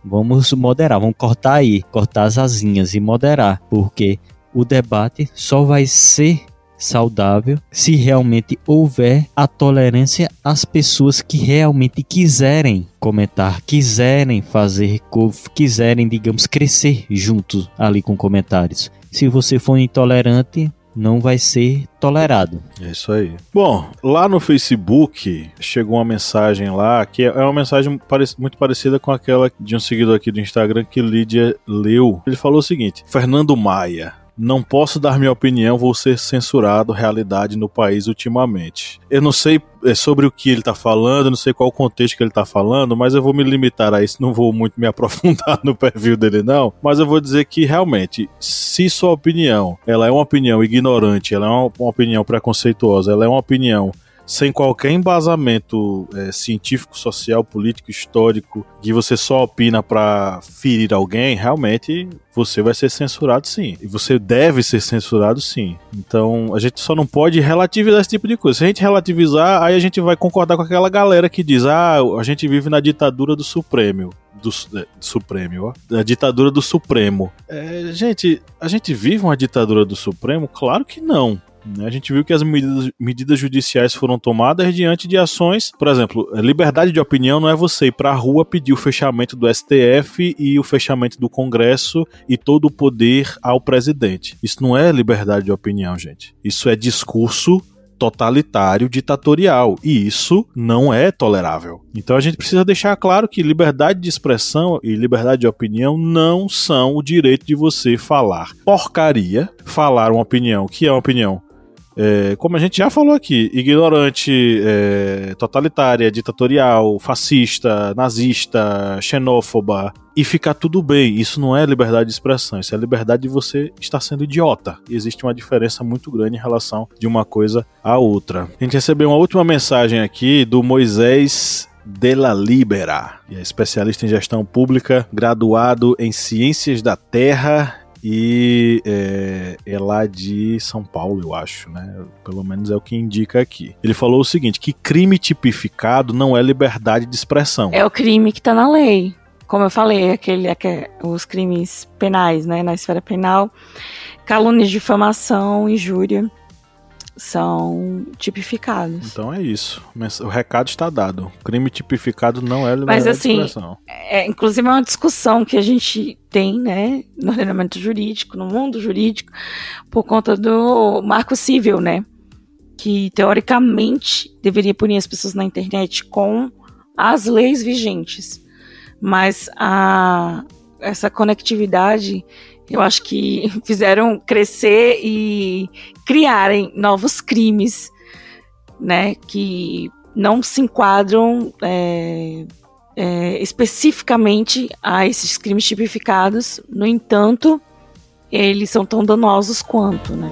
vamos moderar, vamos cortar aí, cortar as asinhas e moderar, porque o debate só vai ser saudável se realmente houver a tolerância às pessoas que realmente quiserem comentar, quiserem fazer, quiserem, digamos, crescer juntos ali com comentários. Se você for intolerante, não vai ser tolerado. É isso aí. Bom, lá no Facebook chegou uma mensagem lá que é uma mensagem muito parecida com aquela de um seguidor aqui do Instagram que Lídia leu. Ele falou o seguinte: Fernando Maia não posso dar minha opinião, vou ser censurado. Realidade no país ultimamente. Eu não sei é, sobre o que ele está falando, não sei qual o contexto que ele está falando, mas eu vou me limitar a isso. Não vou muito me aprofundar no perfil dele, não. Mas eu vou dizer que realmente, se sua opinião ela é uma opinião ignorante, ela é uma, uma opinião preconceituosa, ela é uma opinião sem qualquer embasamento é, científico, social, político, histórico, que você só opina para ferir alguém, realmente você vai ser censurado sim. E você deve ser censurado sim. Então a gente só não pode relativizar esse tipo de coisa. Se a gente relativizar, aí a gente vai concordar com aquela galera que diz: ah, a gente vive na ditadura do Supremo do, é, Supremo, ó. A ditadura do Supremo. É, gente, a gente vive uma ditadura do Supremo? Claro que não. Né? A gente viu que as medidas, medidas judiciais foram tomadas diante de ações, por exemplo, liberdade de opinião não é você ir para a rua pedir o fechamento do STF e o fechamento do Congresso e todo o poder ao presidente. Isso não é liberdade de opinião, gente. Isso é discurso totalitário, ditatorial, e isso não é tolerável. Então a gente precisa deixar claro que liberdade de expressão e liberdade de opinião não são o direito de você falar porcaria, falar uma opinião que é uma opinião é, como a gente já falou aqui, ignorante, é, totalitária, ditatorial, fascista, nazista, xenófoba, e ficar tudo bem. Isso não é liberdade de expressão, isso é liberdade de você estar sendo idiota. E existe uma diferença muito grande em relação de uma coisa à outra. A gente recebeu uma última mensagem aqui do Moisés de la Libera, é especialista em gestão pública, graduado em Ciências da Terra e é, é, lá de São Paulo, eu acho, né? Pelo menos é o que indica aqui. Ele falou o seguinte: que crime tipificado não é liberdade de expressão. É o crime que está na lei. Como eu falei, aquele, aquele, os crimes penais, né? Na esfera penal, calúnia, difamação, injúria são tipificados. Então é isso. O recado está dado. crime tipificado não é liberdade Mas, assim, de expressão. É, inclusive é uma discussão que a gente tem, né, no ordenamento jurídico, no mundo jurídico, por conta do marco civil, né, que teoricamente deveria punir as pessoas na internet com as leis vigentes. Mas a, essa conectividade eu acho que fizeram crescer e criarem novos crimes, né, que não se enquadram é, é, especificamente a esses crimes tipificados. No entanto, eles são tão danosos quanto, né?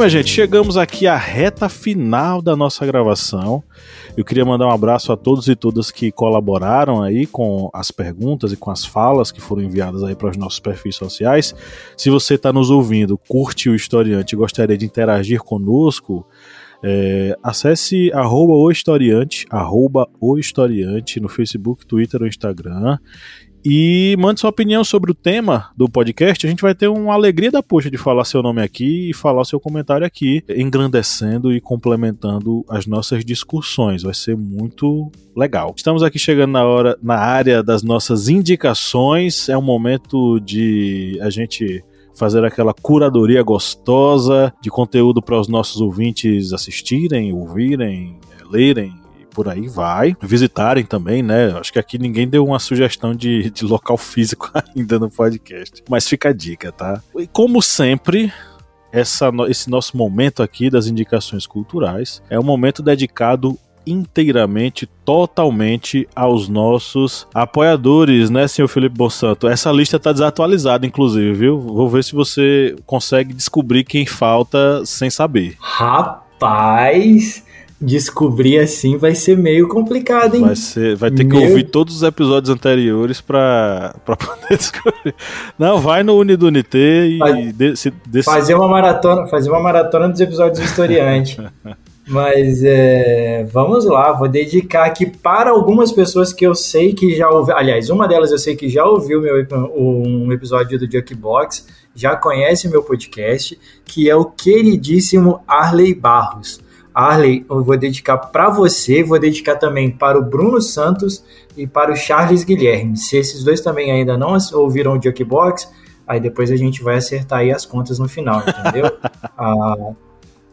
Minha gente, chegamos aqui à reta final da nossa gravação. Eu queria mandar um abraço a todos e todas que colaboraram aí com as perguntas e com as falas que foram enviadas aí para os nossos perfis sociais. Se você está nos ouvindo, curte o Historiante e gostaria de interagir conosco, é, acesse arroba o historiante, arroba o historiante no Facebook, Twitter ou Instagram e mande sua opinião sobre o tema do podcast. A gente vai ter uma alegria da poxa de falar seu nome aqui e falar seu comentário aqui, engrandecendo e complementando as nossas discussões. Vai ser muito legal. Estamos aqui chegando na hora na área das nossas indicações. É um momento de a gente fazer aquela curadoria gostosa de conteúdo para os nossos ouvintes assistirem, ouvirem, lerem por aí vai. Visitarem também, né? Acho que aqui ninguém deu uma sugestão de, de local físico ainda no podcast. Mas fica a dica, tá? E como sempre, essa, esse nosso momento aqui das indicações culturais é um momento dedicado inteiramente, totalmente aos nossos apoiadores, né, senhor Felipe Bossanto? Essa lista tá desatualizada, inclusive, viu? Vou ver se você consegue descobrir quem falta sem saber. Rapaz, descobrir assim vai ser meio complicado, hein? Vai, ser, vai ter Meu... que ouvir todos os episódios anteriores pra, pra poder descobrir. Não, vai no Unidunité e Faz, desse, desse... fazer uma maratona, fazer uma maratona dos episódios do historiante. Mas é, vamos lá, vou dedicar aqui para algumas pessoas que eu sei que já ouviu. Aliás, uma delas eu sei que já ouviu meu, um episódio do Jukebox, já conhece o meu podcast, que é o queridíssimo Arley Barros. Arley, eu vou dedicar para você, vou dedicar também para o Bruno Santos e para o Charles Guilherme. Se esses dois também ainda não ouviram o Jukebox, aí depois a gente vai acertar aí as contas no final, entendeu? ah,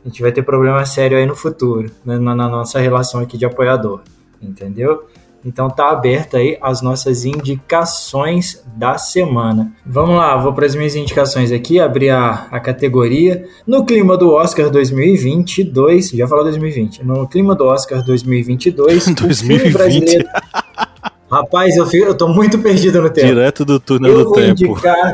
a gente vai ter problema sério aí no futuro, né, na, na nossa relação aqui de apoiador, entendeu? Então tá aberta aí as nossas indicações da semana. Vamos lá, vou para as minhas indicações aqui, abrir a, a categoria. No clima do Oscar 2022, já falou 2020, no clima do Oscar 2022, 2020. brasileiro... Rapaz, eu, fico, eu tô muito perdido no tempo. Direto do túnel eu do tempo. Indicar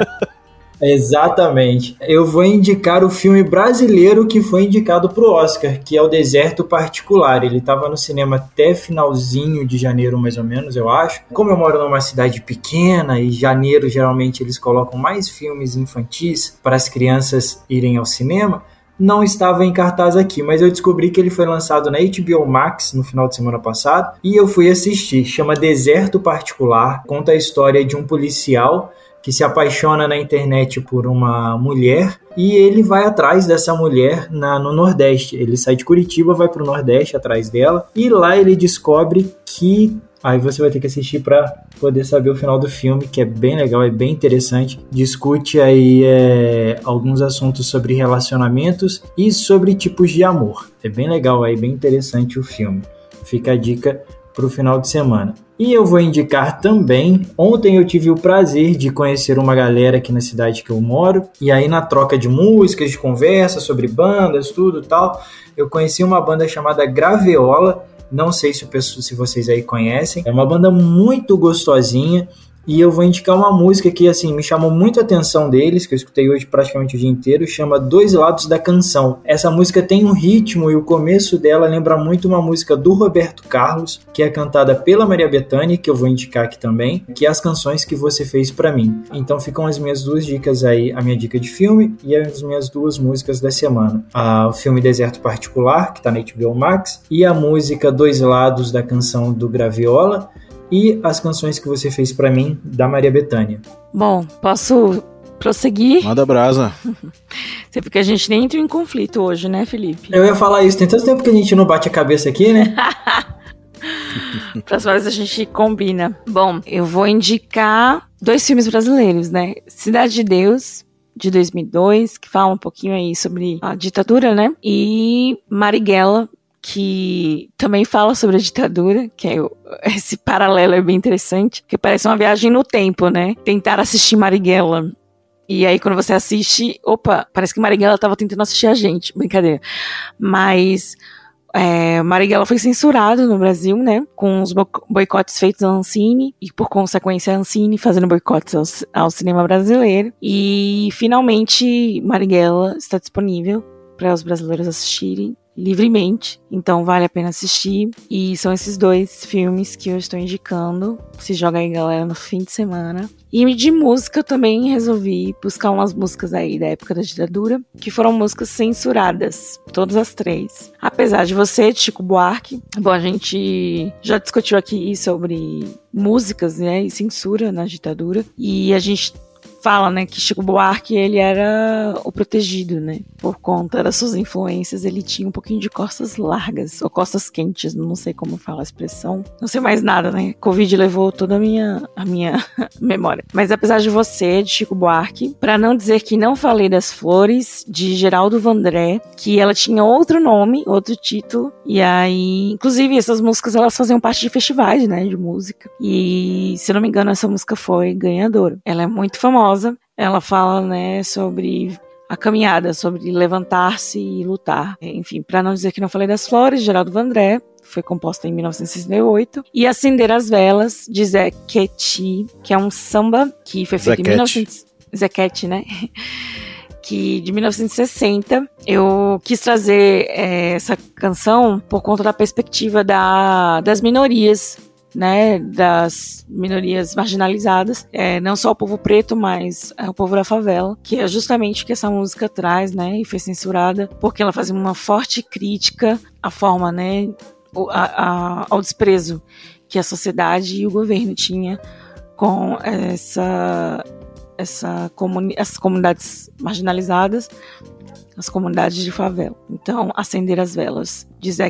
Exatamente. Eu vou indicar o filme brasileiro que foi indicado para o Oscar, que é O Deserto Particular. Ele estava no cinema até finalzinho de janeiro, mais ou menos, eu acho. Como eu moro numa cidade pequena e janeiro geralmente eles colocam mais filmes infantis para as crianças irem ao cinema, não estava em cartaz aqui, mas eu descobri que ele foi lançado na HBO Max no final de semana passado e eu fui assistir. Chama Deserto Particular, conta a história de um policial que se apaixona na internet por uma mulher e ele vai atrás dessa mulher na, no Nordeste. Ele sai de Curitiba, vai para o Nordeste atrás dela e lá ele descobre que Aí você vai ter que assistir para poder saber o final do filme, que é bem legal, é bem interessante. Discute aí é, alguns assuntos sobre relacionamentos e sobre tipos de amor. É bem legal, é bem interessante o filme. Fica a dica para o final de semana. E eu vou indicar também. Ontem eu tive o prazer de conhecer uma galera aqui na cidade que eu moro. E aí, na troca de músicas, de conversa sobre bandas, tudo tal, eu conheci uma banda chamada Graveola. Não sei se, se vocês aí conhecem. É uma banda muito gostosinha. E eu vou indicar uma música que, assim, me chamou muito a atenção deles, que eu escutei hoje praticamente o dia inteiro, chama Dois Lados da Canção. Essa música tem um ritmo e o começo dela lembra muito uma música do Roberto Carlos, que é cantada pela Maria Bethânia, que eu vou indicar aqui também, que é as canções que você fez para mim. Então ficam as minhas duas dicas aí, a minha dica de filme e as minhas duas músicas da semana. Ah, o filme Deserto Particular, que tá na HBO Max, e a música Dois Lados da Canção do Graviola, e as canções que você fez para mim da Maria Bethânia. Bom, posso prosseguir? Manda brasa. Sempre que a gente nem entra em conflito hoje, né, Felipe? Eu ia falar isso, tem tanto tempo que a gente não bate a cabeça aqui, né? Próxima vez a gente combina. Bom, eu vou indicar dois filmes brasileiros, né? Cidade de Deus, de 2002, que fala um pouquinho aí sobre a ditadura, né? E Marighella, que também fala sobre a ditadura, que é esse paralelo é bem interessante, que parece uma viagem no tempo, né? Tentar assistir Marighella. E aí, quando você assiste, opa, parece que Marighella estava tentando assistir a gente. Brincadeira. Mas é, Marighella foi censurado no Brasil, né? Com os boicotes feitos à Ancine e, por consequência, a Ancine fazendo boicotes ao, ao cinema brasileiro. E, finalmente, Marighella está disponível para os brasileiros assistirem livremente, então vale a pena assistir. E são esses dois filmes que eu estou indicando. Se joga aí, galera, no fim de semana. E de música eu também resolvi buscar umas músicas aí da época da ditadura, que foram músicas censuradas, todas as três. Apesar de você, Chico Buarque, bom, a gente já discutiu aqui sobre músicas, né, e censura na ditadura, e a gente fala, né, que Chico Buarque ele era o protegido, né? Por conta das suas influências, ele tinha um pouquinho de costas largas, ou costas quentes, não sei como fala a expressão. Não sei mais nada, né? Covid levou toda a minha, a minha memória. Mas apesar de você, de Chico Buarque, para não dizer que não falei das flores, de Geraldo Vandré, que ela tinha outro nome, outro título, e aí, inclusive, essas músicas elas faziam parte de festivais, né, de música. E, se eu não me engano, essa música foi ganhadora. Ela é muito famosa famosa. Ela fala, né, sobre a caminhada, sobre levantar-se e lutar. Enfim, para não dizer que não falei das flores, Geraldo Vandré, foi composta em 1968. E Acender as Velas, de Zé Queti, que é um samba que foi feito Zequete. em 1900... Zequete, né? que de 1960 eu quis trazer é, essa canção por conta da perspectiva da, das minorias né, das minorias marginalizadas, é, não só o povo preto, mas é, o povo da favela, que é justamente o que essa música traz, né, e foi censurada, porque ela fazia uma forte crítica à forma, né, a, ao desprezo que a sociedade e o governo tinha com essa, essa comuni essas comunidades marginalizadas, as comunidades de favela. Então, acender as velas de Zé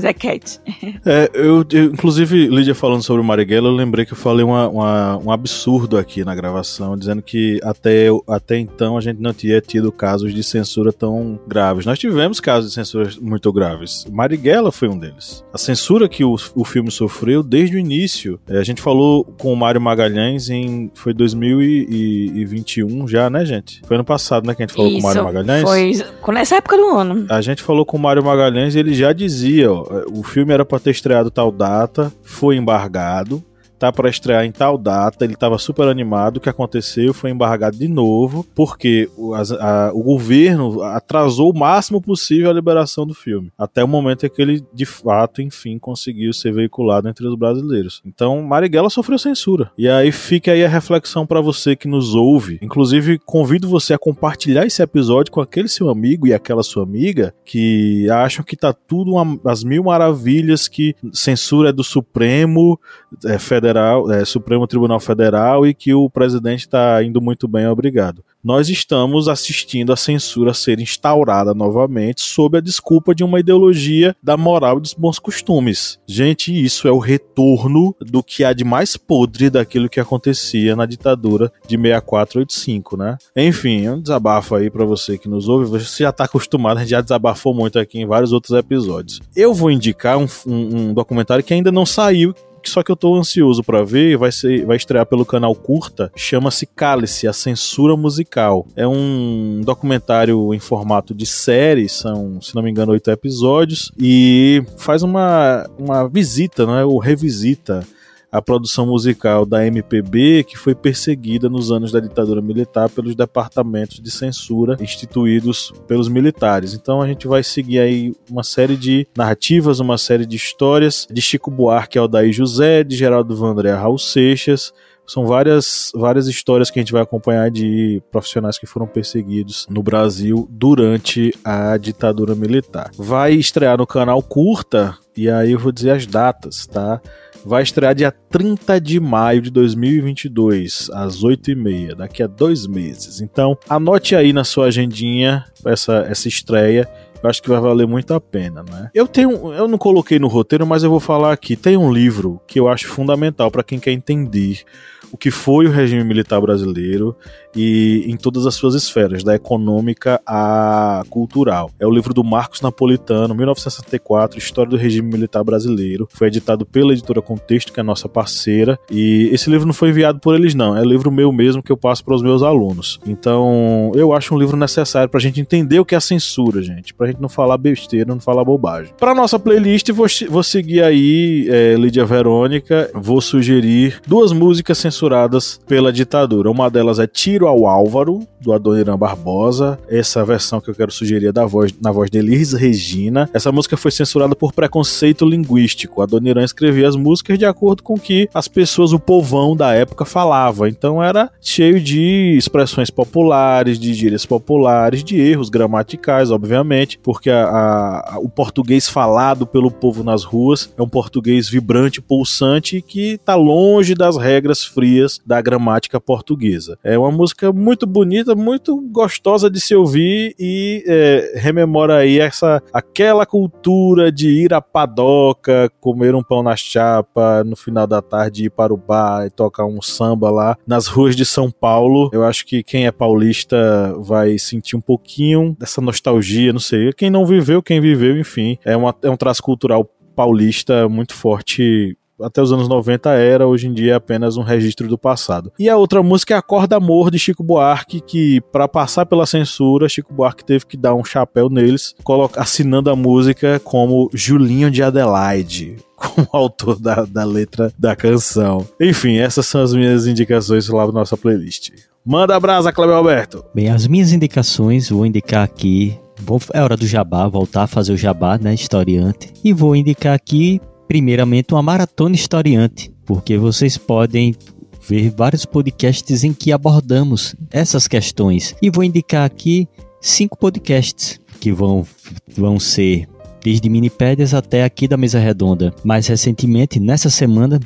Zequete. Zequete. É, eu, eu, inclusive, Lídia falando sobre o Marighella, eu lembrei que eu falei uma, uma, um absurdo aqui na gravação, dizendo que até, até então a gente não tinha tido casos de censura tão graves. Nós tivemos casos de censura muito graves. Marighella foi um deles. A censura que o, o filme sofreu desde o início. É, a gente falou com o Mário Magalhães em. Foi 2021 já, né, gente? Foi ano passado, né, que a gente falou Isso, com o Mário Magalhães? Foi nessa época do ano. A gente falou com o Mário Magalhães e ele já dizia, ó, o filme era para ter estreado tal data, foi embargado tá para estrear em tal data, ele estava super animado, o que aconteceu foi embargado de novo, porque o, a, a, o governo atrasou o máximo possível a liberação do filme, até o momento em que ele, de fato, enfim, conseguiu ser veiculado entre os brasileiros. Então, Marighella sofreu censura. E aí fica aí a reflexão para você que nos ouve. Inclusive, convido você a compartilhar esse episódio com aquele seu amigo e aquela sua amiga que acham que tá tudo uma, as mil maravilhas, que censura é do Supremo é, Federal Federal, é, Supremo Tribunal Federal e que o presidente está indo muito bem, obrigado. Nós estamos assistindo a censura ser instaurada novamente sob a desculpa de uma ideologia da moral e dos bons costumes. Gente, isso é o retorno do que há de mais podre daquilo que acontecia na ditadura de 6485, né? Enfim, um desabafo aí para você que nos ouve. Você já tá acostumado, a gente já desabafou muito aqui em vários outros episódios. Eu vou indicar um, um, um documentário que ainda não saiu, só que eu tô ansioso para ver, vai ser, vai estrear pelo canal Curta, chama-se Cálice, a censura musical. É um documentário em formato de série, são, se não me engano, oito episódios e faz uma, uma visita, né, ou revisita a produção musical da MPB que foi perseguida nos anos da ditadura militar pelos departamentos de censura instituídos pelos militares. Então a gente vai seguir aí uma série de narrativas, uma série de histórias de Chico Buarque, Aldair José, de Geraldo Vandré, Raul Seixas, são várias, várias histórias que a gente vai acompanhar de profissionais que foram perseguidos no Brasil durante a ditadura militar. Vai estrear no canal Curta, e aí eu vou dizer as datas, tá? Vai estrear dia 30 de maio de 2022, às 8h30, daqui a dois meses. Então, anote aí na sua agendinha essa, essa estreia eu acho que vai valer muito a pena, né? Eu tenho, eu não coloquei no roteiro, mas eu vou falar aqui. Tem um livro que eu acho fundamental para quem quer entender o que foi o regime militar brasileiro e em todas as suas esferas, da econômica à cultural. É o livro do Marcos Napolitano, 1964, História do Regime Militar Brasileiro. Foi editado pela editora Contexto, que é a nossa parceira, e esse livro não foi enviado por eles não, é livro meu mesmo que eu passo para os meus alunos. Então, eu acho um livro necessário para a gente entender o que é censura, gente, para a gente não falar besteira, não falar bobagem. Para nossa playlist, vou, vou seguir aí é, Lídia Verônica, vou sugerir duas músicas censuradas pela ditadura. Uma delas é Tiro ao Álvaro, do Adoniran Barbosa. Essa versão que eu quero sugerir é da voz, na voz de Elis Regina. Essa música foi censurada por preconceito linguístico. Adoniran escrevia as músicas de acordo com o que as pessoas, o povão da época falava. Então era cheio de expressões populares, de gírias populares, de erros gramaticais, obviamente, porque a, a, o português falado pelo povo nas ruas é um português vibrante, pulsante, que está longe das regras frias da gramática portuguesa. É uma música música muito bonita, muito gostosa de se ouvir e é, rememora aí essa aquela cultura de ir à padoca, comer um pão na chapa, no final da tarde ir para o bar e tocar um samba lá nas ruas de São Paulo. Eu acho que quem é paulista vai sentir um pouquinho dessa nostalgia, não sei. Quem não viveu, quem viveu, enfim, é, uma, é um traço cultural paulista muito forte até os anos 90 era, hoje em dia é apenas um registro do passado. E a outra música é Acorda Amor de Chico Buarque, que para passar pela censura, Chico Buarque teve que dar um chapéu neles, assinando a música como Julinho de Adelaide como autor da, da letra da canção. Enfim, essas são as minhas indicações lá na nossa playlist. Manda abraço, Cleber Alberto. Bem, as minhas indicações, vou indicar aqui. é hora do jabá, voltar a fazer o jabá, né? Historiante. E vou indicar aqui primeiramente uma maratona historiante, porque vocês podem ver vários podcasts em que abordamos essas questões. E vou indicar aqui cinco podcasts que vão, vão ser desde minipédias até aqui da mesa redonda. Mais recentemente, nessa semana,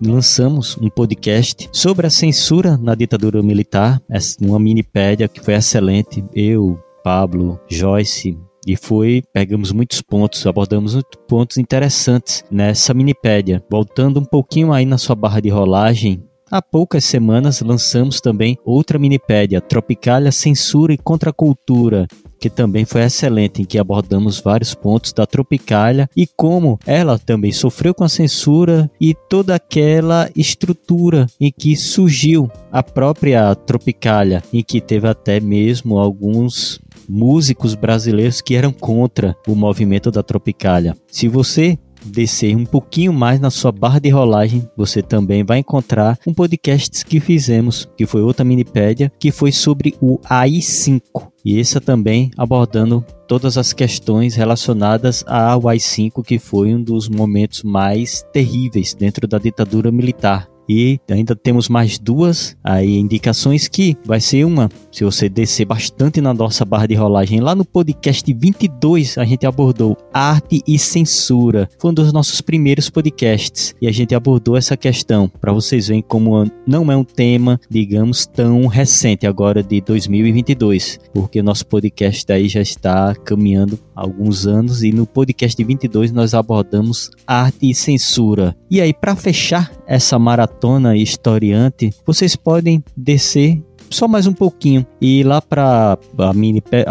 lançamos um podcast sobre a censura na ditadura militar, uma minipédia que foi excelente. Eu, Pablo, Joyce, e foi, pegamos muitos pontos, abordamos muitos pontos interessantes nessa minipédia. Voltando um pouquinho aí na sua barra de rolagem, Há poucas semanas lançamos também outra minipédia, Tropicália Censura e Contracultura, que também foi excelente, em que abordamos vários pontos da Tropicália e como ela também sofreu com a censura e toda aquela estrutura em que surgiu a própria Tropicália, em que teve até mesmo alguns músicos brasileiros que eram contra o movimento da Tropicália. Se você descer um pouquinho mais na sua barra de rolagem, você também vai encontrar um podcast que fizemos, que foi outra minipédia, que foi sobre o AI-5. E essa também abordando todas as questões relacionadas ao AI-5, que foi um dos momentos mais terríveis dentro da ditadura militar e ainda temos mais duas aí indicações que vai ser uma, se você descer bastante na nossa barra de rolagem, lá no podcast 22 a gente abordou arte e censura. Foi um dos nossos primeiros podcasts e a gente abordou essa questão para vocês verem como não é um tema, digamos, tão recente agora de 2022, porque o nosso podcast aí já está caminhando há alguns anos e no podcast 22 nós abordamos arte e censura. E aí para fechar essa maratona historiante, vocês podem descer só mais um pouquinho e ir lá para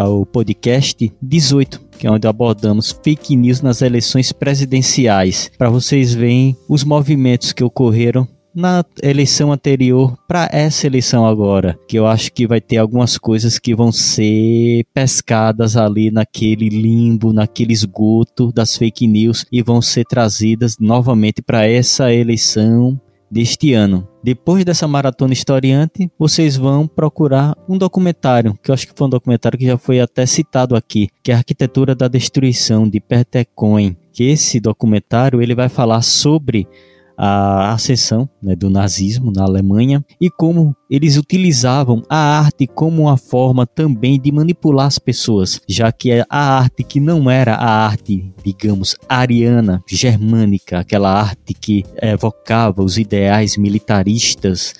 o podcast 18, que é onde abordamos fake news nas eleições presidenciais, para vocês verem os movimentos que ocorreram na eleição anterior para essa eleição agora, que eu acho que vai ter algumas coisas que vão ser pescadas ali naquele limbo, naquele esgoto das fake news e vão ser trazidas novamente para essa eleição deste ano. Depois dessa maratona historiante, vocês vão procurar um documentário, que eu acho que foi um documentário que já foi até citado aqui, que é a Arquitetura da Destruição de Peter Cohen. Que esse documentário ele vai falar sobre a ascensão né, do nazismo na Alemanha e como eles utilizavam a arte como uma forma também de manipular as pessoas, já que a arte que não era a arte, digamos, ariana, germânica, aquela arte que evocava os ideais militaristas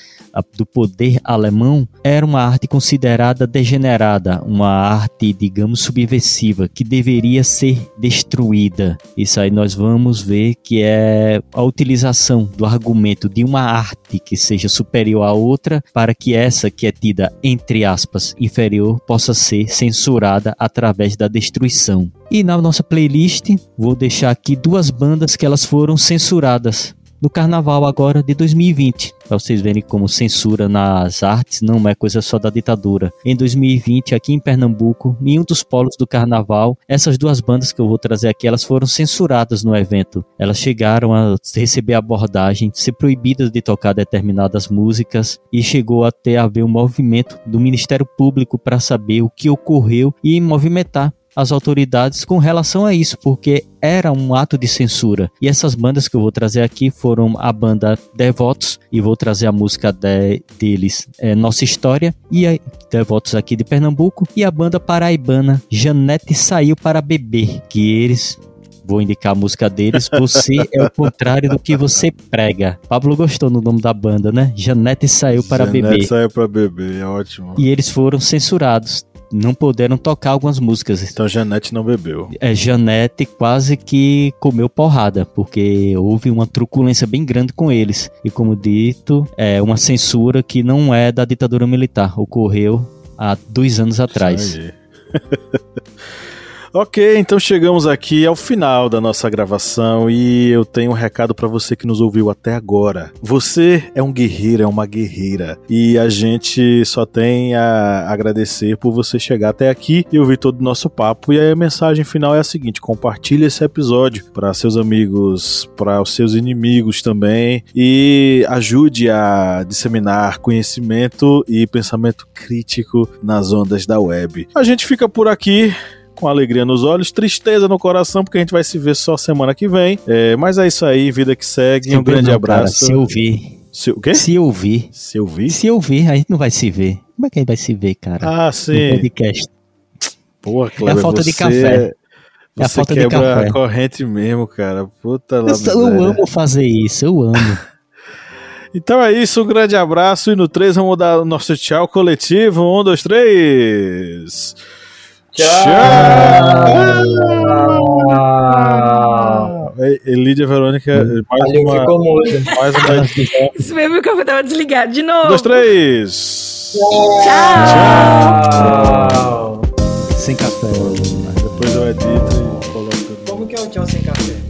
do poder alemão era uma arte considerada degenerada, uma arte, digamos, subversiva, que deveria ser destruída. Isso aí nós vamos ver que é a utilização do argumento de uma arte que seja superior à outra para que essa que é tida, entre aspas, inferior, possa ser censurada através da destruição. E na nossa playlist, vou deixar aqui duas bandas que elas foram censuradas no carnaval agora de 2020, para vocês verem como censura nas artes não é coisa só da ditadura. Em 2020, aqui em Pernambuco, em um dos polos do carnaval, essas duas bandas que eu vou trazer aqui, elas foram censuradas no evento. Elas chegaram a receber abordagem, ser proibidas de tocar determinadas músicas e chegou até haver um movimento do Ministério Público para saber o que ocorreu e movimentar as autoridades com relação a isso, porque era um ato de censura. E essas bandas que eu vou trazer aqui foram a banda Devotos, e vou trazer a música de, deles, é, Nossa História, e a Devotos aqui de Pernambuco, e a banda paraibana Janete Saiu para Beber, que eles vou indicar a música deles. Você é o contrário do que você prega. Pablo gostou no nome da banda, né? Janete saiu para Janete beber. saiu para beber, é ótimo. E eles foram censurados não puderam tocar algumas músicas. Então Janete não bebeu. É, Janete quase que comeu porrada, porque houve uma truculência bem grande com eles. E como dito, é uma censura que não é da ditadura militar, ocorreu há dois anos atrás. Isso aí. Ok, então chegamos aqui ao final da nossa gravação e eu tenho um recado para você que nos ouviu até agora. Você é um guerreiro, é uma guerreira e a gente só tem a agradecer por você chegar até aqui e ouvir todo o nosso papo. E aí a mensagem final é a seguinte: compartilhe esse episódio para seus amigos, para os seus inimigos também e ajude a disseminar conhecimento e pensamento crítico nas ondas da web. A gente fica por aqui com alegria nos olhos, tristeza no coração, porque a gente vai se ver só semana que vem. É, mas é isso aí, vida que segue. um grande não, abraço. Cara, se ouvir. Se, o quê? Se ouvir. Se ouvir? Se ouvir, a gente não vai se ver. Como é que a gente vai se ver, cara? Ah, sim. No podcast. Pô, Cleber, é a falta de café. Você é a falta de café. a corrente mesmo, cara. Puta lá. Eu, eu amo fazer isso, eu amo. Então é isso, um grande abraço. E no 3 vamos dar o nosso tchau coletivo. Um, dois, três. Tchau! Tchau! Elídia Verônica, mais Ali uma, ficou mudo. mais uma Isso mesmo, o café tava desligado de novo. Um, dois, três. Tchau! Sem café. Depois eu edito e coloco. Como que é o tchau sem café?